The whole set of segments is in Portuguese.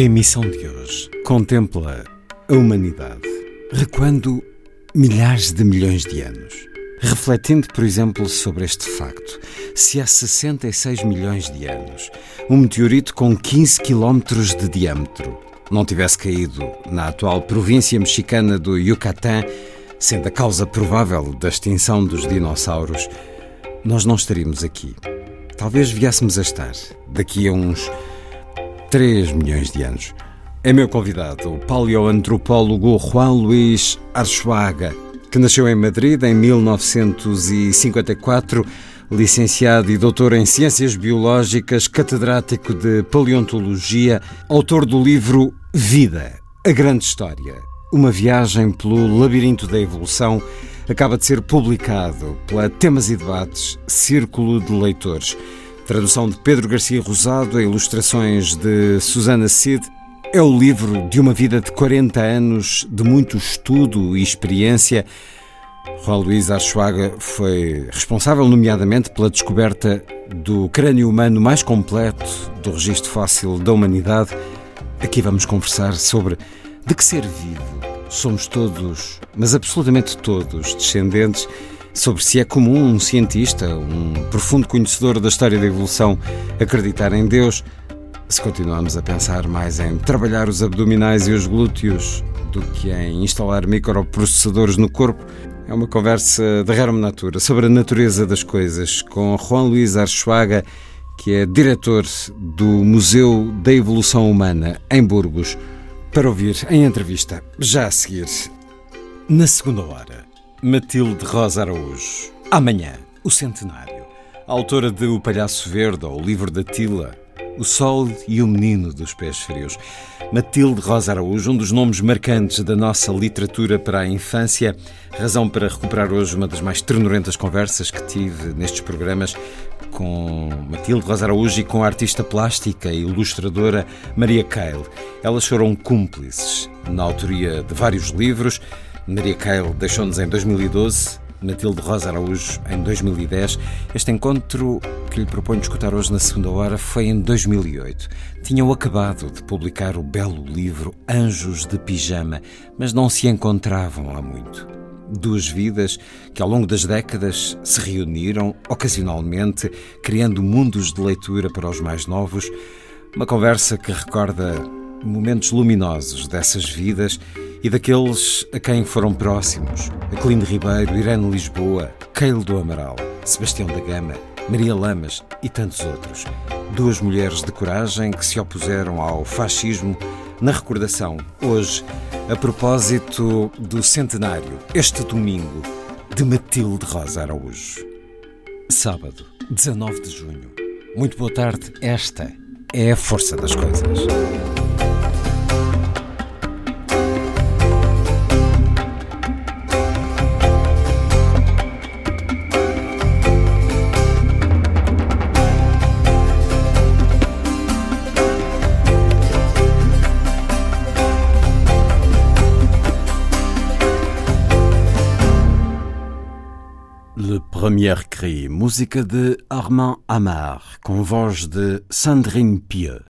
A emissão de hoje contempla a humanidade recuando milhares de milhões de anos, refletindo, por exemplo, sobre este facto. Se há 66 milhões de anos um meteorito com 15 quilómetros de diâmetro não tivesse caído na atual província mexicana do Yucatán, sendo a causa provável da extinção dos dinossauros, nós não estaríamos aqui. Talvez viéssemos a estar daqui a uns 3 milhões de anos. É meu convidado o paleoantropólogo Juan Luís Archuaga, que nasceu em Madrid em 1954, licenciado e doutor em Ciências Biológicas, catedrático de Paleontologia, autor do livro Vida, a Grande História, uma viagem pelo labirinto da evolução, acaba de ser publicado pela Temas e Debates Círculo de Leitores. Tradução de Pedro Garcia Rosado, ilustrações de Susana Cid. É o livro de uma vida de 40 anos de muito estudo e experiência. Juan Luís Archuaga foi responsável, nomeadamente, pela descoberta do crânio humano mais completo do registro fóssil da humanidade. Aqui vamos conversar sobre de que ser vivo somos todos, mas absolutamente todos, descendentes sobre se é comum um cientista, um profundo conhecedor da história da evolução, acreditar em Deus, se continuamos a pensar mais em trabalhar os abdominais e os glúteos do que em instalar microprocessadores no corpo, é uma conversa de rara natura sobre a natureza das coisas com Juan Luís Archuaga, que é diretor do Museu da Evolução Humana em Burgos, para ouvir em entrevista já a seguir. Na segunda hora, Matilde Rosa Araújo. Amanhã, o centenário. Autora de O Palhaço Verde ou O Livro da Tila, O Sol e o Menino dos Pés Frios. Matilde Rosa Araújo, um dos nomes marcantes da nossa literatura para a infância, razão para recuperar hoje uma das mais ternurentas conversas que tive nestes programas com Matilde Rosa Araújo e com a artista plástica e ilustradora Maria Cale. Elas foram cúmplices na autoria de vários livros. Maria Cale deixou-nos em 2012, Matilde Rosa Araújo em 2010. Este encontro que lhe proponho escutar hoje na segunda hora foi em 2008. Tinham acabado de publicar o belo livro Anjos de Pijama, mas não se encontravam há muito. Duas vidas que ao longo das décadas se reuniram ocasionalmente, criando mundos de leitura para os mais novos. Uma conversa que recorda momentos luminosos dessas vidas e daqueles a quem foram próximos: Aclino Ribeiro, Irene Lisboa, Keilo do Amaral, Sebastião da Gama, Maria Lamas e tantos outros. Duas mulheres de coragem que se opuseram ao fascismo na recordação, hoje, a propósito do centenário, este domingo, de Matilde Rosa Araújo. Sábado, 19 de junho. Muito boa tarde, esta é a força das coisas. Premier Cri, música de Armand Amar, com voz de Sandrine Pieux.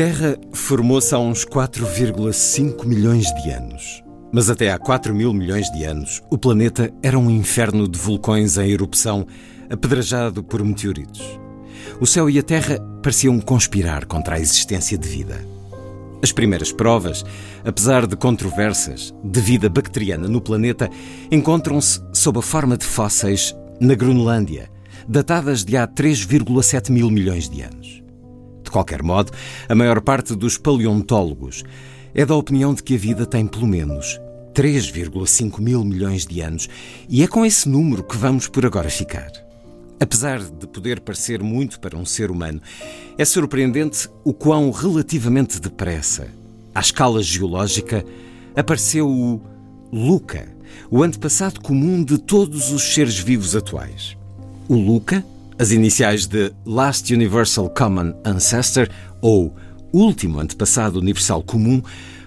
Terra formou-se há uns 4,5 milhões de anos. Mas até há 4 mil milhões de anos, o planeta era um inferno de vulcões em erupção, apedrejado por meteoritos. O céu e a Terra pareciam conspirar contra a existência de vida. As primeiras provas, apesar de controversas, de vida bacteriana no planeta, encontram-se sob a forma de fósseis na Groenlândia, datadas de há 3,7 mil milhões de anos. De qualquer modo, a maior parte dos paleontólogos é da opinião de que a vida tem pelo menos 3,5 mil milhões de anos e é com esse número que vamos por agora ficar. Apesar de poder parecer muito para um ser humano, é surpreendente o quão relativamente depressa, à escala geológica, apareceu o Luca, o antepassado comum de todos os seres vivos atuais. O Luca as iniciais de Last Universal Common Ancestor, ou Último Antepassado Universal Comum,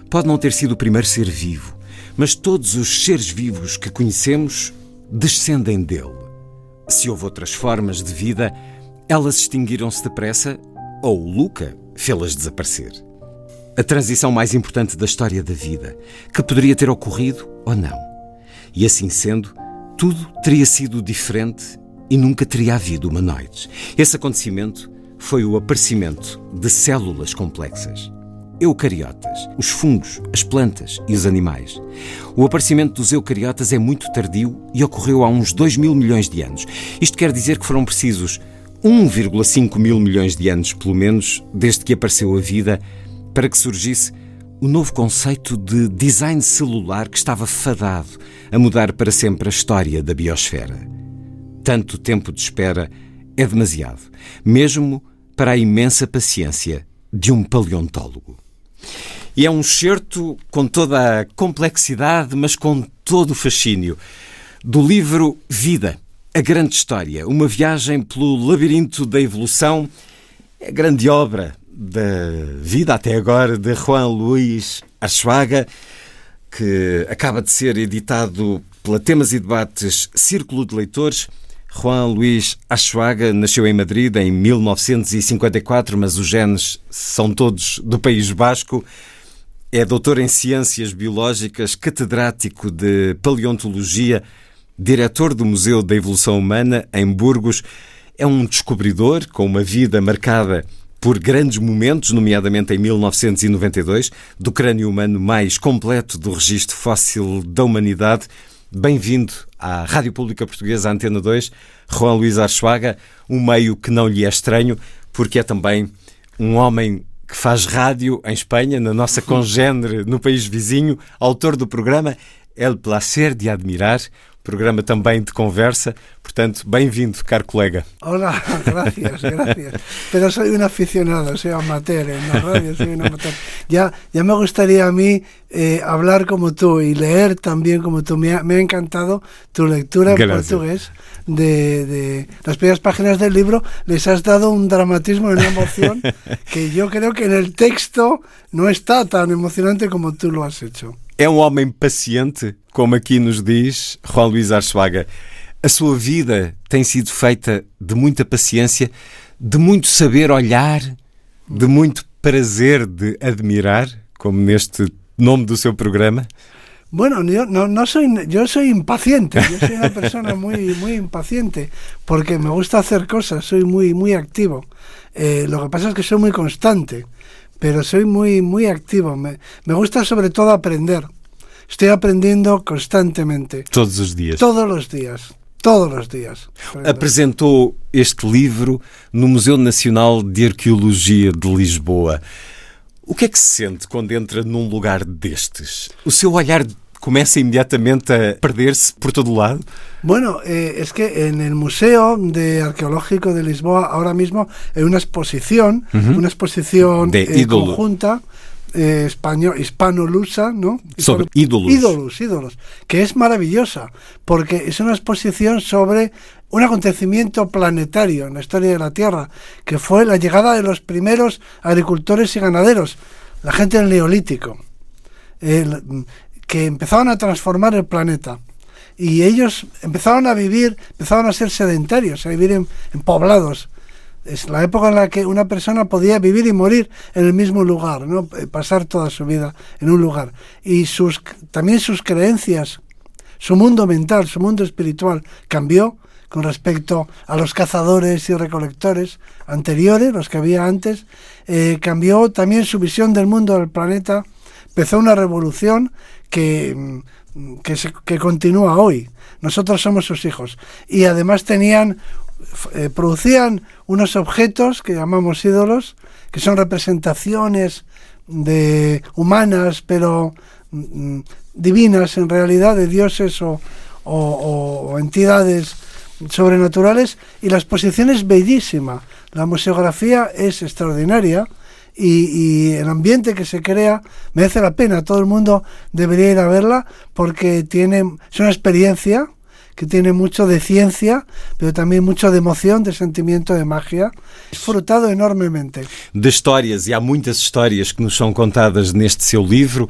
pode não ter sido o primeiro ser vivo, mas todos os seres vivos que conhecemos descendem dele. Se houve outras formas de vida, elas extinguiram-se depressa ou Luca fê-las desaparecer. A transição mais importante da história da vida, que poderia ter ocorrido ou não. E assim sendo, tudo teria sido diferente e nunca teria havido humanoides. Esse acontecimento foi o aparecimento de células complexas. Eucariotas, os fungos, as plantas e os animais. O aparecimento dos eucariotas é muito tardio e ocorreu há uns 2 mil milhões de anos. Isto quer dizer que foram precisos 1,5 mil milhões de anos, pelo menos, desde que apareceu a vida, para que surgisse o novo conceito de design celular que estava fadado a mudar para sempre a história da biosfera. Tanto tempo de espera é demasiado, mesmo para a imensa paciência de um paleontólogo. E é um certo com toda a complexidade, mas com todo o fascínio, do livro Vida, a Grande História, uma viagem pelo labirinto da evolução, é a grande obra da vida até agora de Juan Luís Archuaga, que acaba de ser editado pela Temas e Debates Círculo de Leitores Juan Luís Achuaga nasceu em Madrid em 1954, mas os genes são todos do País Basco. É doutor em Ciências Biológicas, catedrático de Paleontologia, diretor do Museu da Evolução Humana em Burgos. É um descobridor com uma vida marcada por grandes momentos, nomeadamente em 1992, do crânio humano mais completo do registro fóssil da humanidade. Bem-vindo à Rádio Pública Portuguesa, Antena 2, Juan Luís Archuaga, um meio que não lhe é estranho, porque é também um homem que faz rádio em Espanha, na nossa congênere no país vizinho, autor do programa El Placer de Admirar, programa também de conversa. Portanto, bem-vindo, caro colega. Hola, gracias, gracias. Pero soy un aficionado, soy amateur en la radio, soy un amateur. Ya, ya me gustaría a mí eh, hablar como tú y leer también como tú. Me ha, me ha encantado tu lectura en portugués de, de, las primeras páginas del libro. Les has dado un dramatismo y una emoción que yo creo que en el texto no está tan emocionante como tú lo has hecho. É um homem paciente, como aqui nos diz Juan Luís Archuaga. A sua vida tem sido feita de muita paciência, de muito saber olhar, de muito prazer de admirar, como neste nome do seu programa. Bueno, yo no, no soy, yo soy impaciente, yo soy una persona muy, muy impaciente, porque me gusta hacer cosas, soy muy, muy activo. Eh, lo que pasa es que soy muy constante, pero soy muy, muy activo. Me, me gusta sobre todo aprender. Estoy aprendiendo constantemente. Todos os dias. Todos los días. Todos os dias. Apresentou este livro no Museu Nacional de Arqueologia de Lisboa. O que é que se sente quando entra num lugar destes? O seu olhar começa inmediatamente a perder-se por todo lado? Bueno, eh, es que en el Museo de Arqueológico de Lisboa ahora mismo hay una exposición, uh -huh. una exposición de eh, conjunta eh, español, hispano-lusa, ¿no? Sobre ídolos. Ídolos, ídolos, que es maravillosa, porque es una exposición sobre un acontecimiento planetario en la historia de la Tierra, que fue la llegada de los primeros agricultores y ganaderos, la gente del Neolítico, el, que empezaron a transformar el planeta. Y ellos empezaron a vivir, empezaron a ser sedentarios, a vivir en, poblados, es la época en la que una persona podía vivir y morir en el mismo lugar, ¿no? pasar toda su vida en un lugar. Y sus, también sus creencias, su mundo mental, su mundo espiritual cambió con respecto a los cazadores y recolectores anteriores, los que había antes, eh, cambió también su visión del mundo del planeta, empezó una revolución que, que, se, que continúa hoy. Nosotros somos sus hijos. Y además tenían eh, producían unos objetos que llamamos ídolos, que son representaciones de humanas, pero mm, divinas en realidad, de dioses o, o, o, entidades sobrenaturales, y la exposición es bellísima. La museografía es extraordinaria. Y, y, el ambiente que se crea merece la pena. Todo el mundo debería ir a verla porque tiene, es una experiencia que tiene mucho de ciencia, pero también mucho de emoción, de sentimiento de magia. Disfrutado enormemente. De histórias, e há muitas histórias que nos são contadas neste seu livro.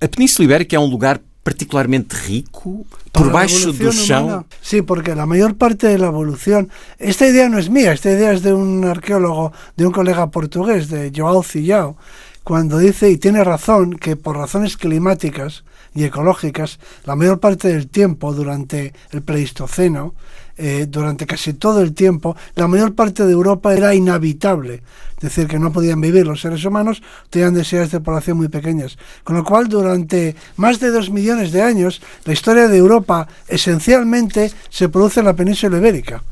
A Península Ibérica é um lugar particularmente rico por baixo do chão. Sí, porque la mayor parte de la evolución, esta idea no es mía, esta idea es de un arqueólogo, de un colega portugués, de Joao Cillao, cuando dice, y tiene razón, que por razones climáticas y ecológicas, la mayor parte del tiempo durante el Pleistoceno, eh, durante casi todo el tiempo, la mayor parte de Europa era inhabitable, es decir, que no podían vivir los seres humanos, tenían densidades de población muy pequeñas. Con lo cual, durante más de dos millones de años, la historia de Europa esencialmente se produce en la península ibérica.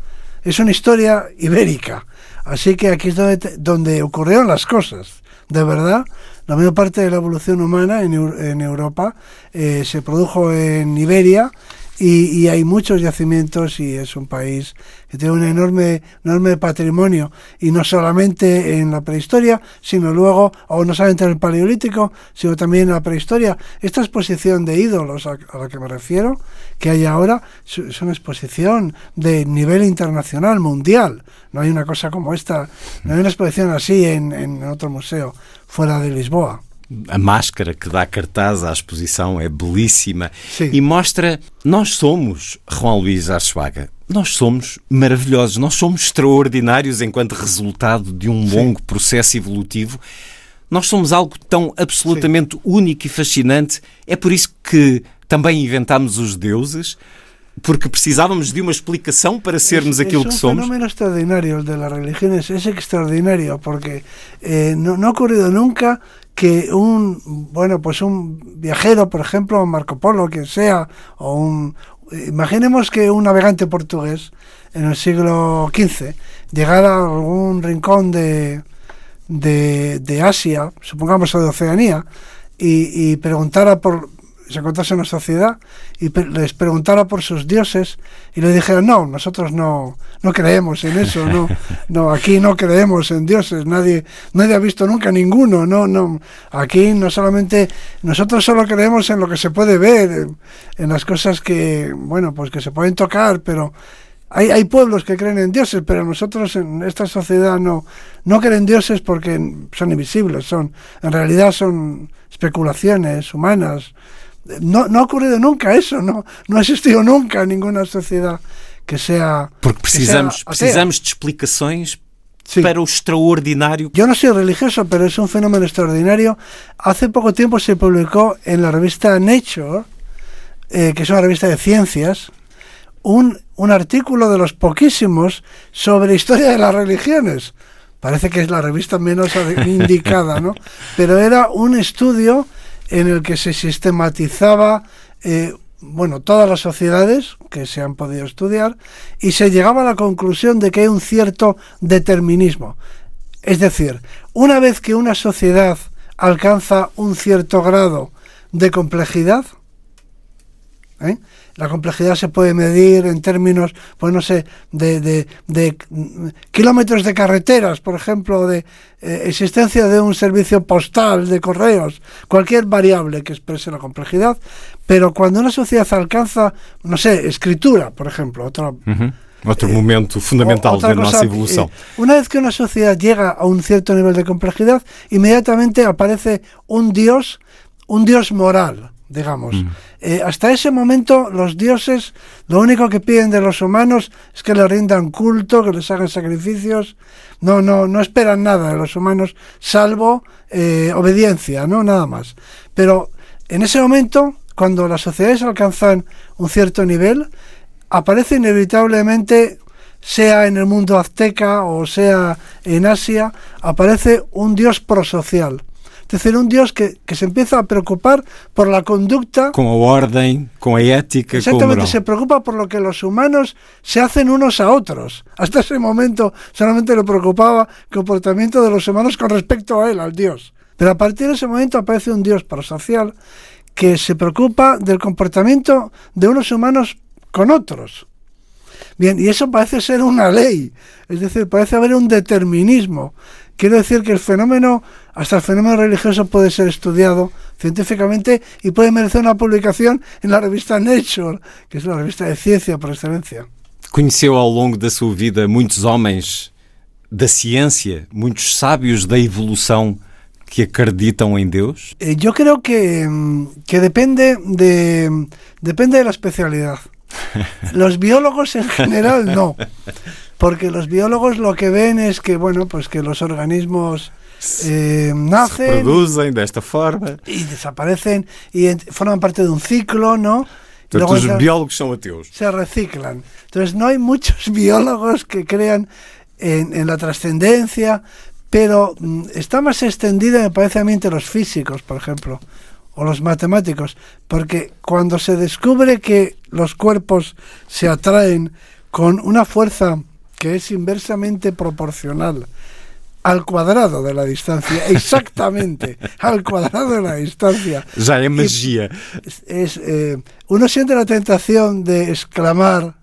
Es una historia ibérica. Así que aquí es donde, ocurrieron las cosas de verdad, la mayor parte de la evolución humana en, en Europa eh, se produjo en Iberia y, y, hay muchos yacimientos y es un país que tiene un enorme, enorme patrimonio y no solamente en la prehistoria, sino luego, o no solamente en el paleolítico, sino también en la prehistoria. Esta exposición de ídolos a, la que me refiero, que hay ahora, es una exposición de nivel internacional, mundial. No hay una cosa como esta, no hay una exposición así en otro museo fuera de Lisboa. A máscara que dá cartaz à exposição é belíssima Sim. e mostra nós somos Juan Luís Archuaga. Nós somos maravilhosos, nós somos extraordinários enquanto resultado de um Sim. longo processo evolutivo. Nós somos algo tão absolutamente Sim. único e fascinante. É por isso que também inventámos os deuses, porque precisávamos de uma explicação para sermos es, aquilo es que somos. Es un fenómeno extraordinario el de las religiones, es extraordinario porque eh, no, no, ha ocurrido nunca que un, bueno, pues un viajero, por ejemplo, Marco Polo, quien sea, o un, imaginemos que un navegante portugués en el siglo XV llegara a algún rincón de, de, de Asia, supongamos o de Oceanía, y, y preguntara por, se encontrase una sociedad y les preguntara por sus dioses y le dijera no nosotros no no creemos en eso no no aquí no creemos en dioses nadie nadie ha visto nunca ninguno no no aquí no solamente nosotros solo creemos en lo que se puede ver en, en las cosas que bueno pues que se pueden tocar pero hay, hay, pueblos que creen en dioses, pero nosotros en esta sociedad no, no creen dioses porque son invisibles, son, en realidad son especulaciones humanas, no, no ha ocurrido nunca eso, no, no ha existido nunca ninguna sociedad que sea. Porque que sea precisamos, precisamos de explicações Sí. para o extraordinário. Yo no soy religioso, pero es un fenómeno extraordinario. Hace poco tiempo se publicó en la revista Nature, eh, que es una revista de ciencias, un, un artículo de los poquísimos sobre historia de las religiones. Parece que es la revista menos indicada, ¿no? Pero era un estudio en el que se sistematizaba, eh, bueno, todas las sociedades que se han podido estudiar y se llegaba a la conclusión de que hay un cierto determinismo. Es decir, una vez que una sociedad alcanza un cierto grado de complejidad, ¿eh? La complejidad se puede medir en términos, pues no sé, de, de- de, kilómetros de carreteras, por ejemplo, de eh, existencia de un servicio postal, de correos, cualquier variable que exprese la complejidad, pero cuando una sociedad alcanza, no sé, escritura, por ejemplo, otro, Outro momento fundamental otra da cosa, nossa evolução. eh, una vez que una sociedad llega a un cierto nivel de complejidad, inmediatamente aparece un dios, un dios moral, digamos. Eh, hasta ese momento los dioses lo único que piden de los humanos es que le rindan culto, que les hagan sacrificios. No, no, no esperan nada de los humanos, salvo eh, obediencia, no nada más. Pero en ese momento, cuando las sociedades alcanzan un cierto nivel, aparece inevitablemente, sea en el mundo azteca o sea en Asia, aparece un dios prosocial. Es decir, un dios que, que se empieza a preocupar por la conducta. Com a ordem, com a ética, Exactamente, se preocupa por lo que los humanos se hacen unos a otros. Hasta ese momento solamente le preocupaba el comportamiento de los humanos con respecto a él, al Dios. Pero a partir de ese momento aparece un Dios prosocial que se preocupa del comportamiento de unos humanos con otros. Bien, y eso parece ser una ley, es decir, parece haber un determinismo. Quiero decir que el fenómeno, hasta el fenómeno religioso puede ser estudiado científicamente y puede merecer una publicación en la revista Nature, que es la revista de ciencia por excelencia. Conheceu ao longo da sua vida muitos homens da ciência, muitos sábios da evolução que acreditam em Deus? Eh, yo creo que, mm, que depende, de, depende de la especialidad. Los biólogos en general no, porque los biólogos lo que ven es que, bueno, pues que los organismos eh, Se nacen reproduzem desta forma. y desaparecen y forman parte de un ciclo, ¿no? Y Portanto, luego os entran- biólogos são ateus. se reciclan. Entonces no hay muchos biólogos que crean en, en la trascendencia, pero mm, está más extendida, me parece a mí, entre los físicos, por ejemplo, o los matemáticos, porque cuando se descubre que los cuerpos se atraen con una fuerza que es inversamente proporcional al cuadrado de la distancia, exactamente al cuadrado de la distancia, es, es, eh, uno siente la tentación de exclamar,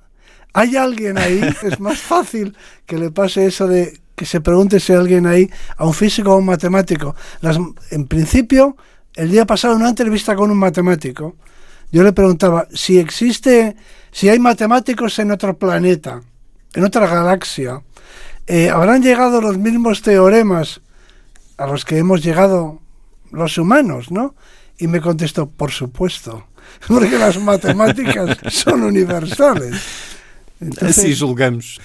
¿hay alguien ahí? Es más fácil que le pase eso de que se pregunte si hay alguien ahí a un físico o a un matemático. Las, en principio, el día pasado en una entrevista con un matemático, yo le preguntaba si existe, si hay matemáticos en otro planeta, en otra galaxia, eh, ¿habrán llegado los mismos teoremas a los que hemos llegado los humanos, ¿no? Y me contestó, por supuesto, porque las matemáticas son universales. Entonces, Assim julgamos.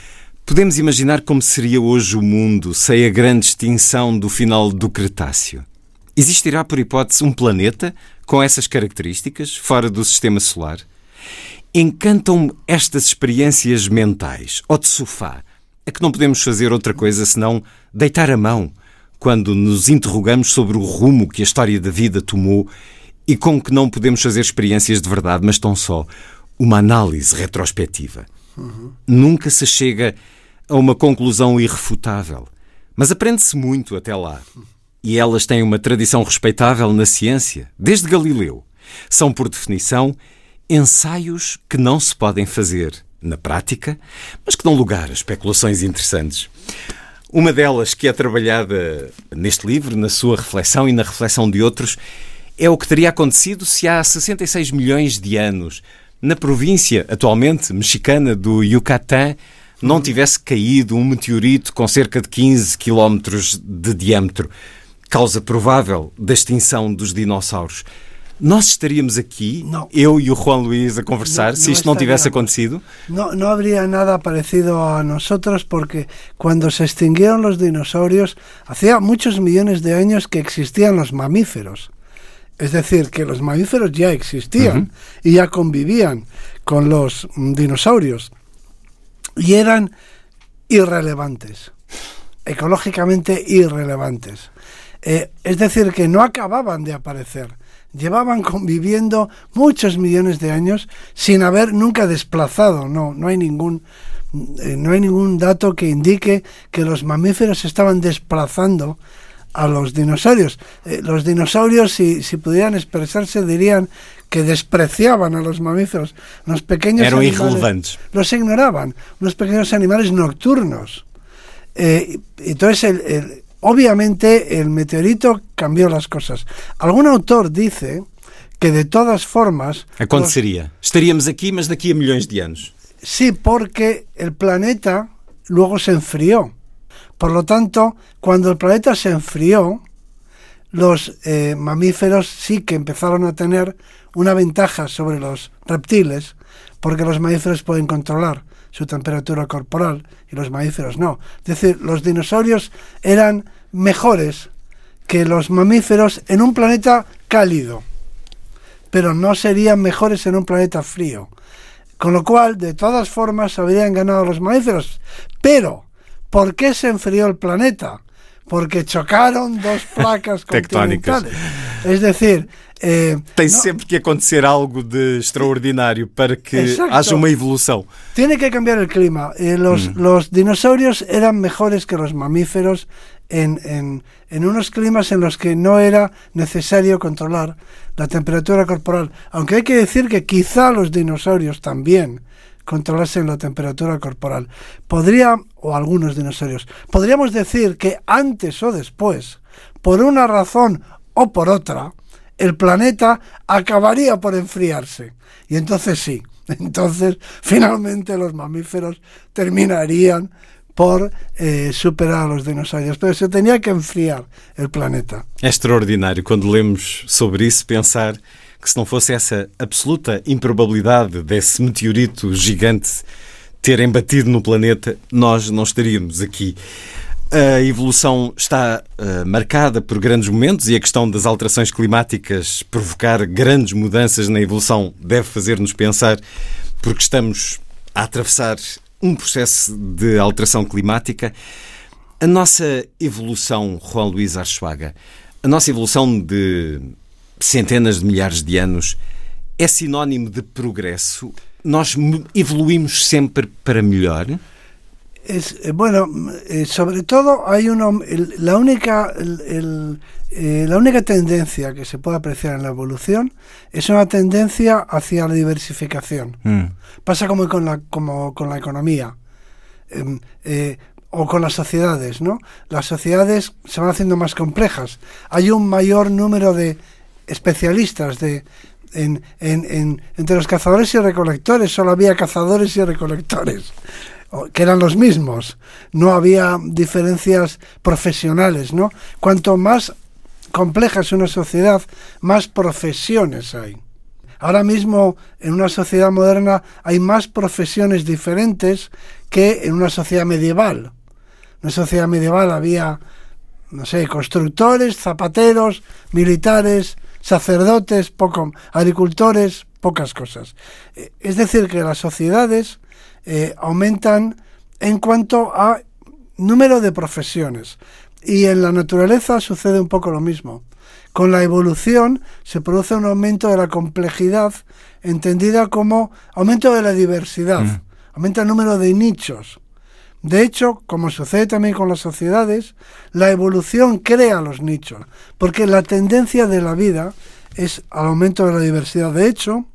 Podemos imaginar como seria hoje o mundo sem a grande extinção do final do Cretáceo. Existirá, por hipótese, um planeta com essas características, fora do sistema solar? Encantam-me estas experiências mentais, ou de sofá, a que não podemos fazer outra coisa senão deitar a mão quando nos interrogamos sobre o rumo que a história da vida tomou e com que não podemos fazer experiências de verdade, mas tão só uma análise retrospectiva. Nunca se chega a uma conclusão irrefutável, mas aprende-se muito até lá. E elas têm uma tradição respeitável na ciência, desde Galileu. São, por definição, ensaios que não se podem fazer na prática, mas que dão lugar a especulações interessantes. Uma delas, que é trabalhada neste livro, na sua reflexão e na reflexão de outros, é o que teria acontecido se há 66 milhões de anos, na província atualmente mexicana do Yucatán, não tivesse caído um meteorito com cerca de 15 quilómetros de diâmetro, causa provável da extinção dos dinossauros. Nós estaríamos aquí, No. eu e o Juan Luís, a conversar, No, se isto não tivesse acontecido? No, no habría nada parecido a nosotros porque cuando se extinguieron los dinosaurios, hacía muchos millones de años que existían los mamíferos. Es decir, que los mamíferos ya existían y ya convivían con los mm, dinosaurios y eran irrelevantes, ecológicamente irrelevantes. Eh, es decir, que no acababan de aparecer. Llevaban conviviendo muchos millones de años sin haber nunca desplazado. No, no hay ningún eh, no hay ningún dato que indique que los mamíferos estaban desplazando a los dinosaurios. Eh, los dinosaurios, si, si pudieran expresarse, dirían que despreciaban a los mamíferos. Los pequeños Eran animales- irrelevantes. los ignoraban, unos pequeños animales nocturnos. Eh, entonces, el- el- obviamente, el meteorito cambió las cosas. Algún autor dice que de todas formas... los- Aconteceria. Estaríamos aqui, mas daqui a milhões de anos. Sí, porque el planeta luego se enfrió. Por lo tanto, cuando el planeta se enfrió, los eh, mamíferos sí que empezaron a tener una ventaja sobre los reptiles, porque los mamíferos pueden controlar su temperatura corporal y los mamíferos no. Es decir, los dinosaurios eran mejores que los mamíferos en un planeta cálido, pero no serían mejores en un planeta frío. Con lo cual, de todas formas, habrían ganado los mamíferos. Pero, ¿por qué se enfrió el planeta? Porque chocaron dos placas Tectónicas. Es decir, eh, Tem no- sempre que acontecer algo de extraordinário para que Exacto. haja uma evolução. Tiene que cambiar el clima. Eh, los, los dinosaurios eran mejores que los mamíferos en, en- en unos climas en los que no era necesario controlar la temperatura corporal. Aunque hay que decir que quizá los dinosaurios también controlasen la temperatura corporal. Podría, o algunos dinosaurios, podríamos decir que antes o después, por una razón o por otra, el planeta acabaría por enfriarse. Y entonces sí, entonces finalmente los mamíferos terminarían por eh, superar a los dinosaurios. Pero se tenía que enfriar el planeta. É extraordinário quando lemos sobre isso pensar que se não fosse essa absoluta improbabilidade desse meteorito gigante terem batido no planeta, nós não estaríamos aqui. A evolução está eh, marcada por grandes momentos e a questão das alterações climáticas provocar grandes mudanças na evolução deve fazer-nos pensar, porque estamos a atravessar um processo de alteração climática. A nossa evolução, Juan Luís Archuaga, a nossa evolução de centenas de milhares de anos é sinónimo de progresso? Nós evoluímos sempre para melhor? Es, eh, bueno, mm, eh, sobre todo hay el- la, única, el- el, eh, la única tendencia que se puede apreciar en la evolución es una tendencia hacia la diversificación. Pasa como con la, como con la economía em, eh, o con las sociedades, ¿no? Las sociedades se van haciendo más complejas. Hay un mayor número de especialistas de, en, en- en- entre los cazadores y recolectores. Solo había cazadores y recolectores, que eran los mismos. No había diferencias profesionales, ¿no? Cuanto más compleja es una sociedad, más profesiones hay. Ahora mismo en una sociedad moderna hay más profesiones diferentes que en una sociedad medieval. En una sociedad medieval había, no sé, constructores, zapateros, militares, sacerdotes, poco, agricultores, pocas cosas. Eh, Es decir, que las sociedades eh, aumentan en cuanto a número de profesiones. Y en la naturaleza sucede un poco lo mismo. Con la evolución se produce un aumento de la complejidad entendida como aumento de la diversidad, aumenta el número de nichos. De hecho, como sucede también con las sociedades, la evolución crea los nichos, porque la tendencia de la vida es al aumento de la diversidad. De hecho,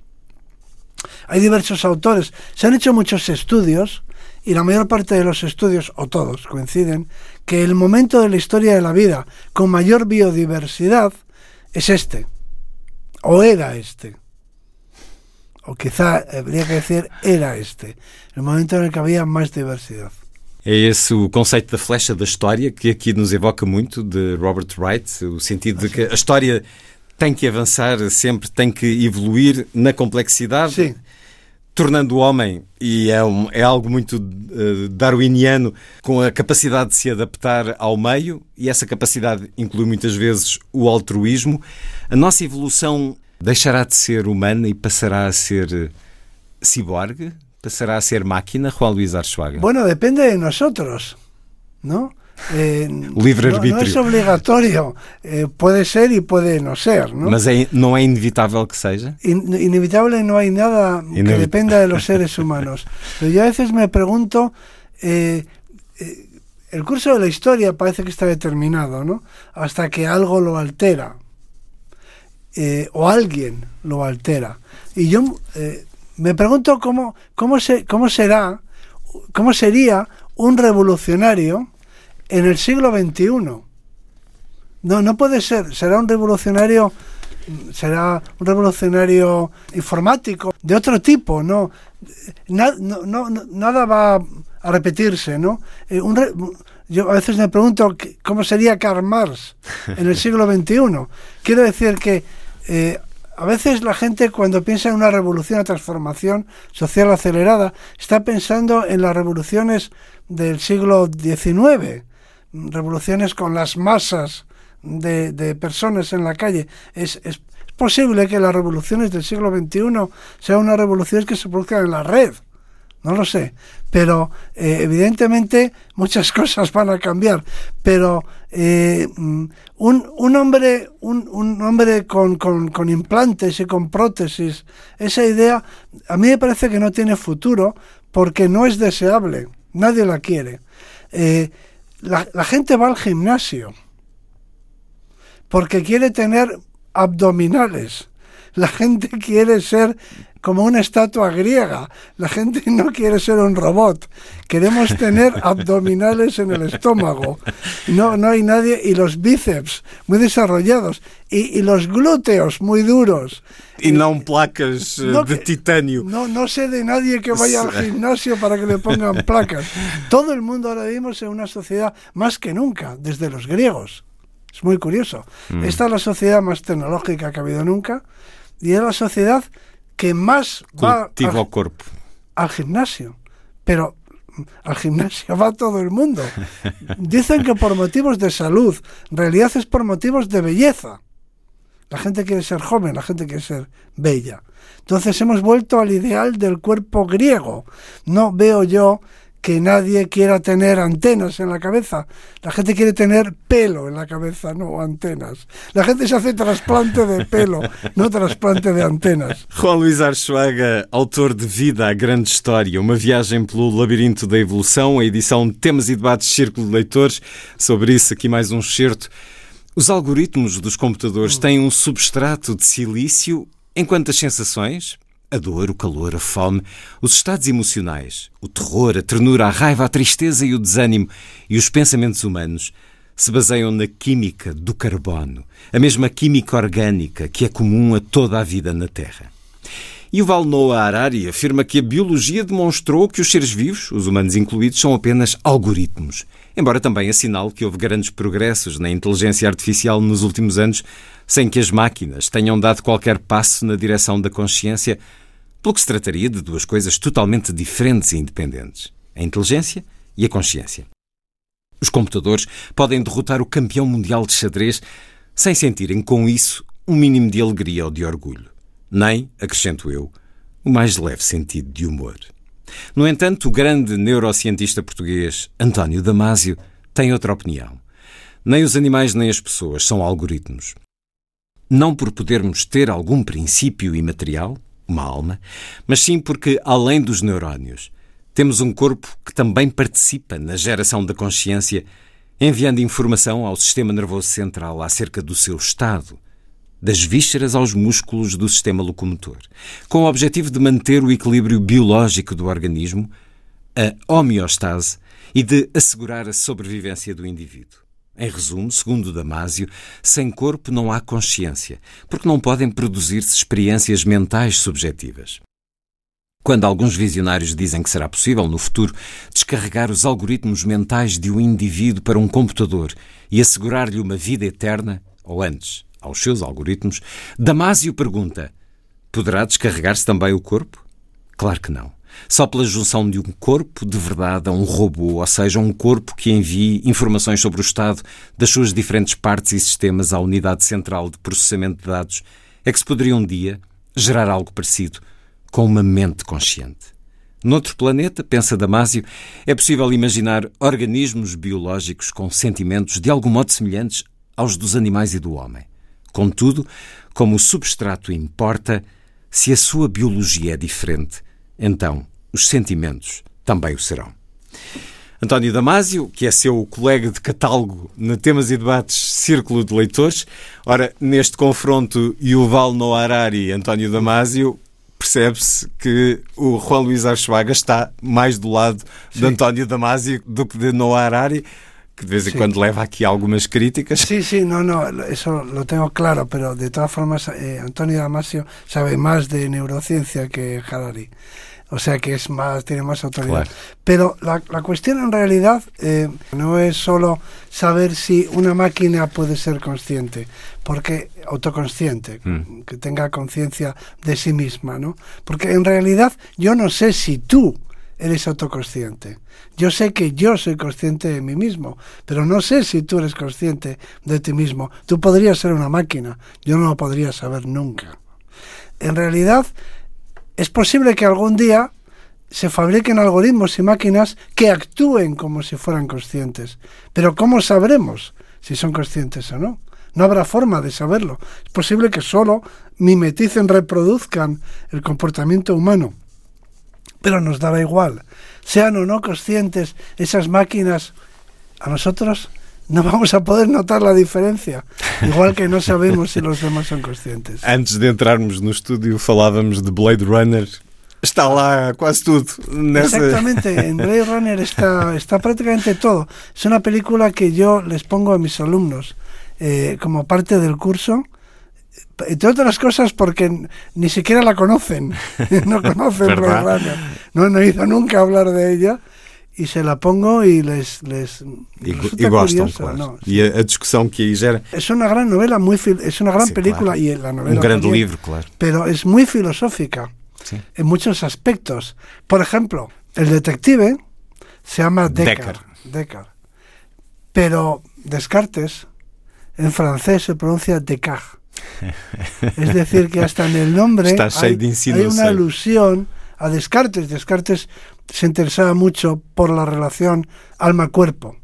hay diversos autores, se han hecho muchos estudios y la mayor parte de los estudios, o todos, coinciden que el momento de la historia de la vida con mayor biodiversidad es este, o era este, o quizá habría que decir era este, el momento en el que había más diversidad. É esse o conceito da flecha da história que aqui nos evoca muito de Robert Wright, o sentido de que a história tem que avançar sempre, tem que evoluir na complexidade. Sim. Tornando o homem, e é, um, é algo muito uh, darwiniano, com a capacidade de se adaptar ao meio, e essa capacidade inclui muitas vezes o altruísmo, a nossa evolução deixará de ser humana e passará a ser ciborgue? Passará a ser máquina, Juan Luis Arzuaga? Bueno, depende de nosotros, ¿no? Eh, Livre arbítrio. No, no es obligatorio, eh, puede ser y puede no ser, ¿no? Mas é, não é inevitável que seja? In, inevitable no hay nada Inevit que dependa de los seres humanos. Pero yo a veces me pregunto, eh, eh, el curso de la historia parece que está determinado, ¿no? Hasta que algo lo altera, eh, o alguien lo altera. Y yo me pregunto cómo, cómo, se, cómo será, cómo sería un revolucionario en el siglo XXI. No, no puede ser. Será un revolucionario, será un revolucionario informático de otro tipo, no. no, no, nada va a repetirse, ¿no? Eh, un yo a veces me pregunto cómo sería Karl Marx en el siglo XXI. Quiero decir que eh, a veces la gente cuando piensa en una revolución, una transformación social acelerada, está pensando en las revoluciones del siglo XIX, revoluciones con las masas de, personas en la calle. Es, es, posible que las revoluciones del siglo XXI sean unas revoluciones que se produzcan en la red. No lo sé. Pero eh, evidentemente muchas cosas van a cambiar. Pero eh, mm, un, un, hombre, un, un hombre con, con, implantes y con prótesis, esa idea a mí me parece que no tiene futuro porque no es deseable. Nadie la quiere. Eh, la, la gente va al gimnasio porque quiere tener abdominales. La gente quiere ser como una estatua griega. La gente no quiere ser un robot. Queremos tener abdominales en el estómago. No, no hay nadie. Y los bíceps muy desarrollados. Y, y los glúteos muy duros. Y no placas eh, no, de titanio. No, no sé de nadie que vaya al gimnasio para que le pongan placas. Todo el mundo ahora vivimos en una sociedad más que nunca, desde los griegos. Es muy curioso. Mm. Esta es la sociedad más tecnológica que ha habido nunca. Y es la sociedad que más va al, al gimnasio. Pero al gimnasio va todo el mundo. Dicen que por motivos de salud, en realidad es por motivos de belleza. La gente quiere ser joven, la gente quiere ser bella. Entonces hemos vuelto al ideal del cuerpo griego. No veo yo que nadie quiera tener antenas en la cabeza. La gente quiere tener pelo en la cabeza, no antenas. La gente se hace trasplante de pelo, no trasplante de antenas. Juan Luís Archuaga, autor de Vida, a Grande História, uma viagem pelo labirinto da evolução, a edição Temas e Debates Círculo de Leitores. Sobre isso, aqui mais um excerto. Os algoritmos dos computadores têm um substrato de silício, enquanto as sensações, a dor, o calor, a fome, os estados emocionais, o terror, a ternura, a raiva, a tristeza e o desânimo e os pensamentos humanos se baseiam na química do carbono, a mesma química orgânica que é comum a toda a vida na Terra. E o Val Noah Harari afirma que a biologia demonstrou que os seres vivos, os humanos incluídos, são apenas algoritmos, embora também assinale que houve grandes progressos na inteligência artificial nos últimos anos, sem que as máquinas tenham dado qualquer passo na direção da consciência pelo que se trataria de duas coisas totalmente diferentes e independentes: a inteligência e a consciência. Os computadores podem derrotar o campeão mundial de xadrez sem sentirem com isso um mínimo de alegria ou de orgulho, nem, acrescento eu, o mais leve sentido de humor. No entanto, o grande neurocientista português António Damasio tem outra opinião. Nem os animais nem as pessoas são algoritmos. Não por podermos ter algum princípio imaterial, uma alma, mas sim porque, além dos neurónios, temos um corpo que também participa na geração da consciência, enviando informação ao sistema nervoso central acerca do seu estado, das vísceras aos músculos do sistema locomotor, com o objetivo de manter o equilíbrio biológico do organismo, a homeostase e de assegurar a sobrevivência do indivíduo. Em resumo, segundo Damásio, sem corpo não há consciência, porque não podem produzir-se experiências mentais subjetivas. Quando alguns visionários dizem que será possível, no futuro, descarregar os algoritmos mentais de um indivíduo para um computador e assegurar-lhe uma vida eterna, ou antes, aos seus algoritmos, Damásio pergunta: poderá descarregar-se também o corpo? Claro que não. Só pela junção de um corpo de verdade a um robô, ou seja, um corpo que envie informações sobre o estado das suas diferentes partes e sistemas à unidade central de processamento de dados, é que se poderia um dia gerar algo parecido com uma mente consciente. Noutro planeta, pensa Damásio, é possível imaginar organismos biológicos com sentimentos de algum modo semelhantes aos dos animais e do homem. Contudo, como o substrato importa, se a sua biologia é diferente, então os sentimentos também o serão. António Damásio, que é seu colega de catálogo na Temas e Debates Círculo de Leitores. Ora, neste confronto Yuval Noah Harari e António Damásio, percebe-se que o Juan Luís Archvaga está mais do lado Sim. de António Damásio do que de Noah Harari, que de vez em sí. quando leva aqui algumas críticas. Sí, sí, no, no, eso lo tengo claro, pero de todas formas eh, Antonio Damasio sabe más de neurociencia que Harari. O sea que es más, tiene más autoridad. Claro. Pero la, la, cuestión en realidad eh, no es solo saber si una máquina puede ser consciente, porque autoconsciente, mm. que tenga conciencia de sí misma, ¿no? Porque en realidad yo no sé si tú eres autoconsciente. Yo sé que yo soy consciente de mí mismo, pero no sé si tú eres consciente de ti mismo. Tú podrías ser una máquina, yo no lo podría saber nunca. En realidad, es posible que algún día se fabriquen algoritmos y máquinas que actúen como si fueran conscientes. Pero ¿cómo sabremos si son conscientes o no? No habrá forma de saberlo. Es posible que solo mimeticen, reproduzcan el comportamiento humano. Pero nos dará igual. Sean o no conscientes esas máquinas, a nosotros no vamos a poder notar la diferencia. Igual que no sabemos si los demás son conscientes. Antes de entrarmos no estúdio, falávamos de Blade Runner. Está lá quase tudo. Nessa... Exactamente, en Blade Runner está, está prácticamente todo. Es una película que yo les pongo a mis alumnos eh, como parte del curso entre otras cosas porque ni siquiera la conocen, no conocen Blade Runner, no han oído nunca hablar de ella e se la pongo e les, les e gostam, curioso, claro. No, e a, a, discussão que aí gera. É uma grande novela, muy é uma grande película claro. y la novela. Un grande livro, claro. Pero es muy filosófica sí. en muchos aspectos. Por ejemplo, el detective se llama Decker. Decker. Pero Descartes en francés se pronuncia Descartes. es decir, que hasta en el nombre hay, hay una alusión a Descartes. Descartes se interesaba mucho por la relación alma-cuerpo.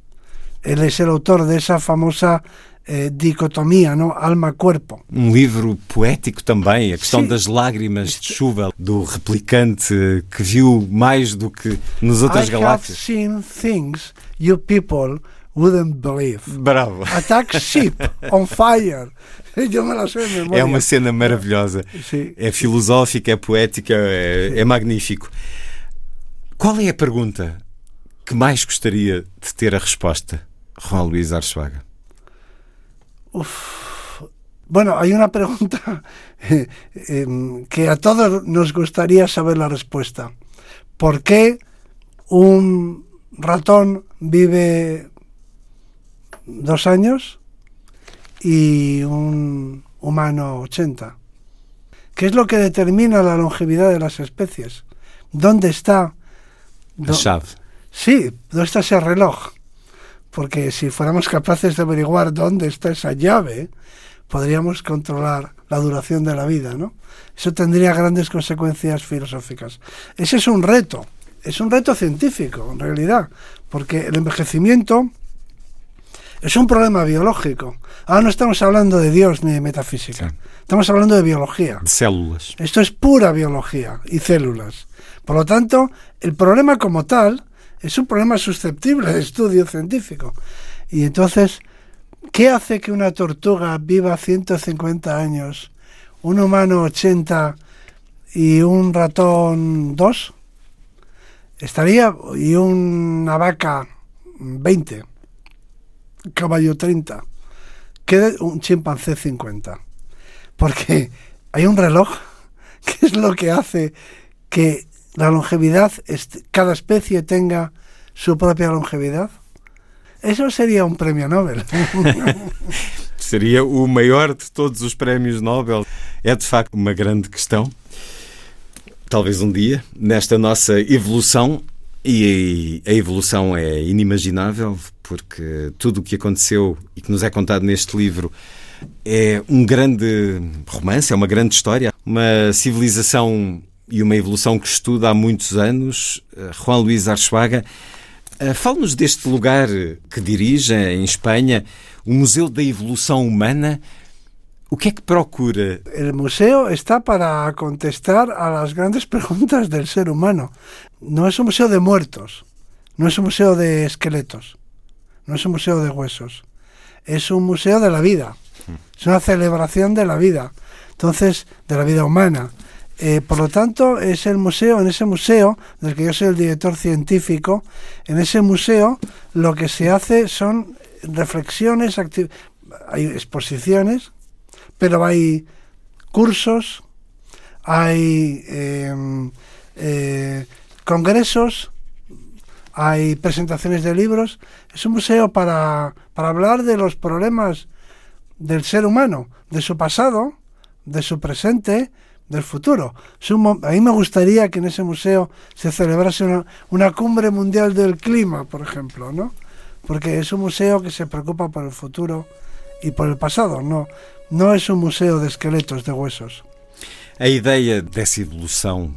Él es el autor de esa famosa eh, dicotomia, não? alma-corpo. Um livro poético também, a questão Sim. das lágrimas de chuva do replicante que viu mais do que nas outras I galáxias. Have seen things you people wouldn't believe. Bravo. Attack ship on fire. É uma cena maravilhosa. Sim. É filosófica, é poética, é, é magnífico. Qual é a pergunta que mais gostaria de ter a resposta, Juan Luis Arzuaga? Bueno, hay una pregunta eh, que a todos nos gustaría saber la respuesta. ¿Por qué un ratón vive dos años y un humano 80? ¿Qué es lo que determina la longevidad de las especies? ¿Dónde está Sí, ¿dónde está ese reloj? Porque si fuéramos capaces de averiguar dónde está esa llave, podríamos controlar la duración de la vida, ¿no? Eso tendría grandes consecuencias filosóficas. Ese es un reto, es un reto científico, en realidad, porque el envejecimiento es un problema biológico. Ahora no estamos hablando de Dios ni de metafísica, estamos hablando de biología. Células. Esto es pura biología y células. Por lo tanto, el problema como tal es un problema susceptible de estudio científico. Y entonces, ¿qué hace que una tortuga viva 150 años, un humano 80 y un ratón 2? Estaría, y una vaca 20, un caballo 30, queda un chimpancé 50. Porque hay un reloj que es lo que hace que la longevidad, cada especie tenga su propia longevidad? Eso sería un premio Nobel. Seria o maior de todos os prémios Nobel. É de facto uma grande questão. Talvez um dia, nesta nossa evolução, e a evolução é inimaginável, porque tudo o que aconteceu e que nos é contado neste livro é um grande romance, é uma grande história, uma civilização e uma evolução que estuda há muitos anos. Eh, Juan Luís Archuaga, eh, fale-nos deste lugar que dirige em Espanha, o Museu da Evolução Humana. O que é que procura? O museu está para contestar las grandes preguntas del ser humano. No es un museo de muertos, no es un museo de esqueletos, no es un museo de huesos, es un museo de la vida, es una celebración de la vida, entonces, de la vida humana. Eh, por lo tanto, es el museo, en ese museo, del que yo soy el director científico, en ese museo lo que se hace son reflexiones, hay exposiciones, pero hay cursos, hay eh, eh, congresos, hay presentaciones de libros. Es un museo para, para hablar de los problemas del ser humano, de su pasado, de su presente, del futuro. A mí me gustaría que en ese museo se celebrase una, una, cumbre mundial del clima, por ejemplo, ¿no? Porque es un museo que se preocupa por el futuro y por el pasado, no, não é um museu de esqueletos de huesos. A ideia dessa evolução,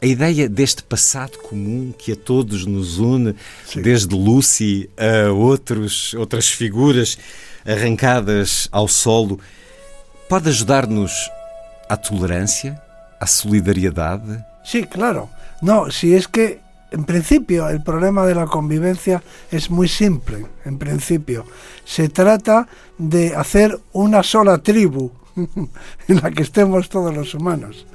a ideia deste passado comum que a todos nos une, Sim. desde Lucy a outros, outras figuras arrancadas ao solo, pode ajudar-nos à tolerância, à solidariedade? Sí, claro. No, si es que en principio el problema de la convivencia es muy simple, en principio. Se trata de hacer una sola tribu en la que estemos todos los humanos.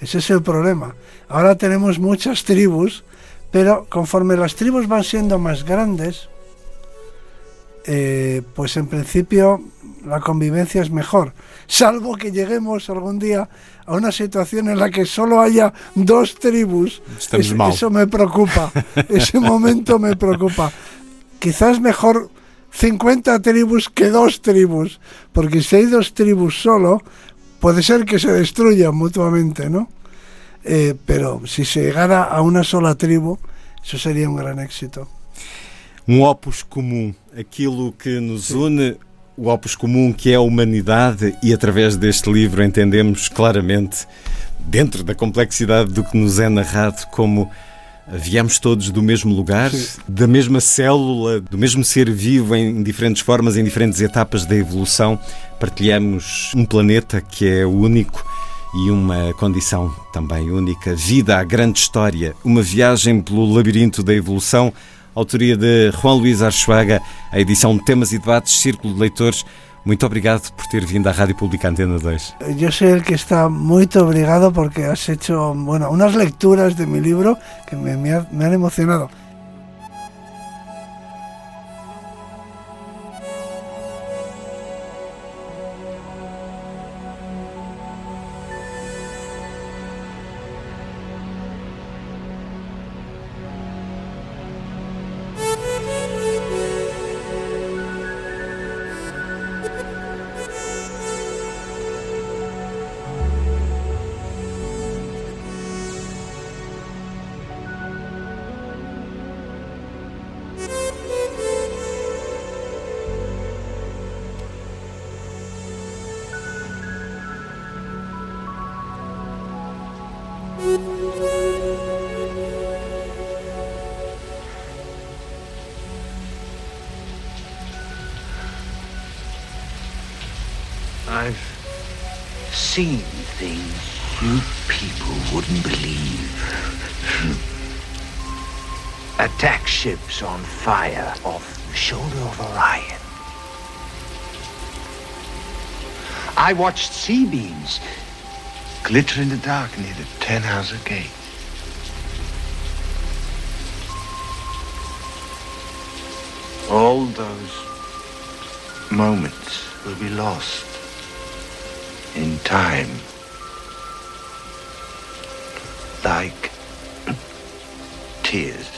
Ese es el problema. Ahora tenemos muchas tribus, pero conforme las tribus van siendo más grandes, eh, pues en principio la convivencia es mejor, salvo que lleguemos algún día a una situación en la que solo haya dos tribus. eso me preocupa, ese momento me preocupa. Quizás mejor 50 tribus que dos tribus, porque si hay dos tribus solo, puede ser que se destruyan mutuamente, ¿no? Eh, pero si se llegara a una sola tribu, eso sería un gran éxito. Um opus comum, aquilo que nos une, o opus comum que é a humanidade, e através deste livro entendemos claramente, dentro da complexidade do que nos é narrado, como Viemos todos do mesmo lugar, Sim. da mesma célula, do mesmo ser vivo em diferentes formas, em diferentes etapas da evolução. Partilhamos um planeta que é único e uma condição também única. Vida, a grande história, uma viagem pelo labirinto da evolução. Autoria de Juan Luís Archuaga, a edição Temas e Debates, Círculo de Leitores. Muito obrigado por ter vindo à Rádio Pública Antena 2. Eu sei que está muito obrigado porque has hecho bueno, unas lecturas de mi libro que me, me, me han emocionado. Ships on fire off the shoulder of Orion. I watched sea beams glitter in the dark near the Tannhauser Gate. All those moments will be lost in time. Like tears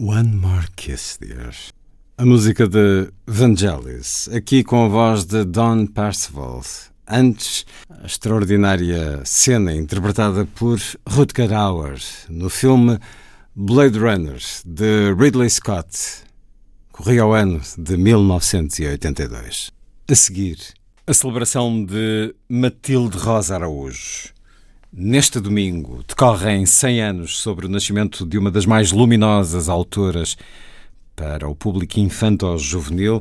One More Kiss, dear. A música de Vangelis, aqui com a voz de Don Percival. Antes, a extraordinária cena interpretada por Rutger Hauer no filme Blade Runner, de Ridley Scott. Corria ao ano de 1982. A seguir, a celebração de Matilde Rosa Araújo. Neste domingo decorrem 100 anos sobre o nascimento de uma das mais luminosas autoras para o público infanto-juvenil.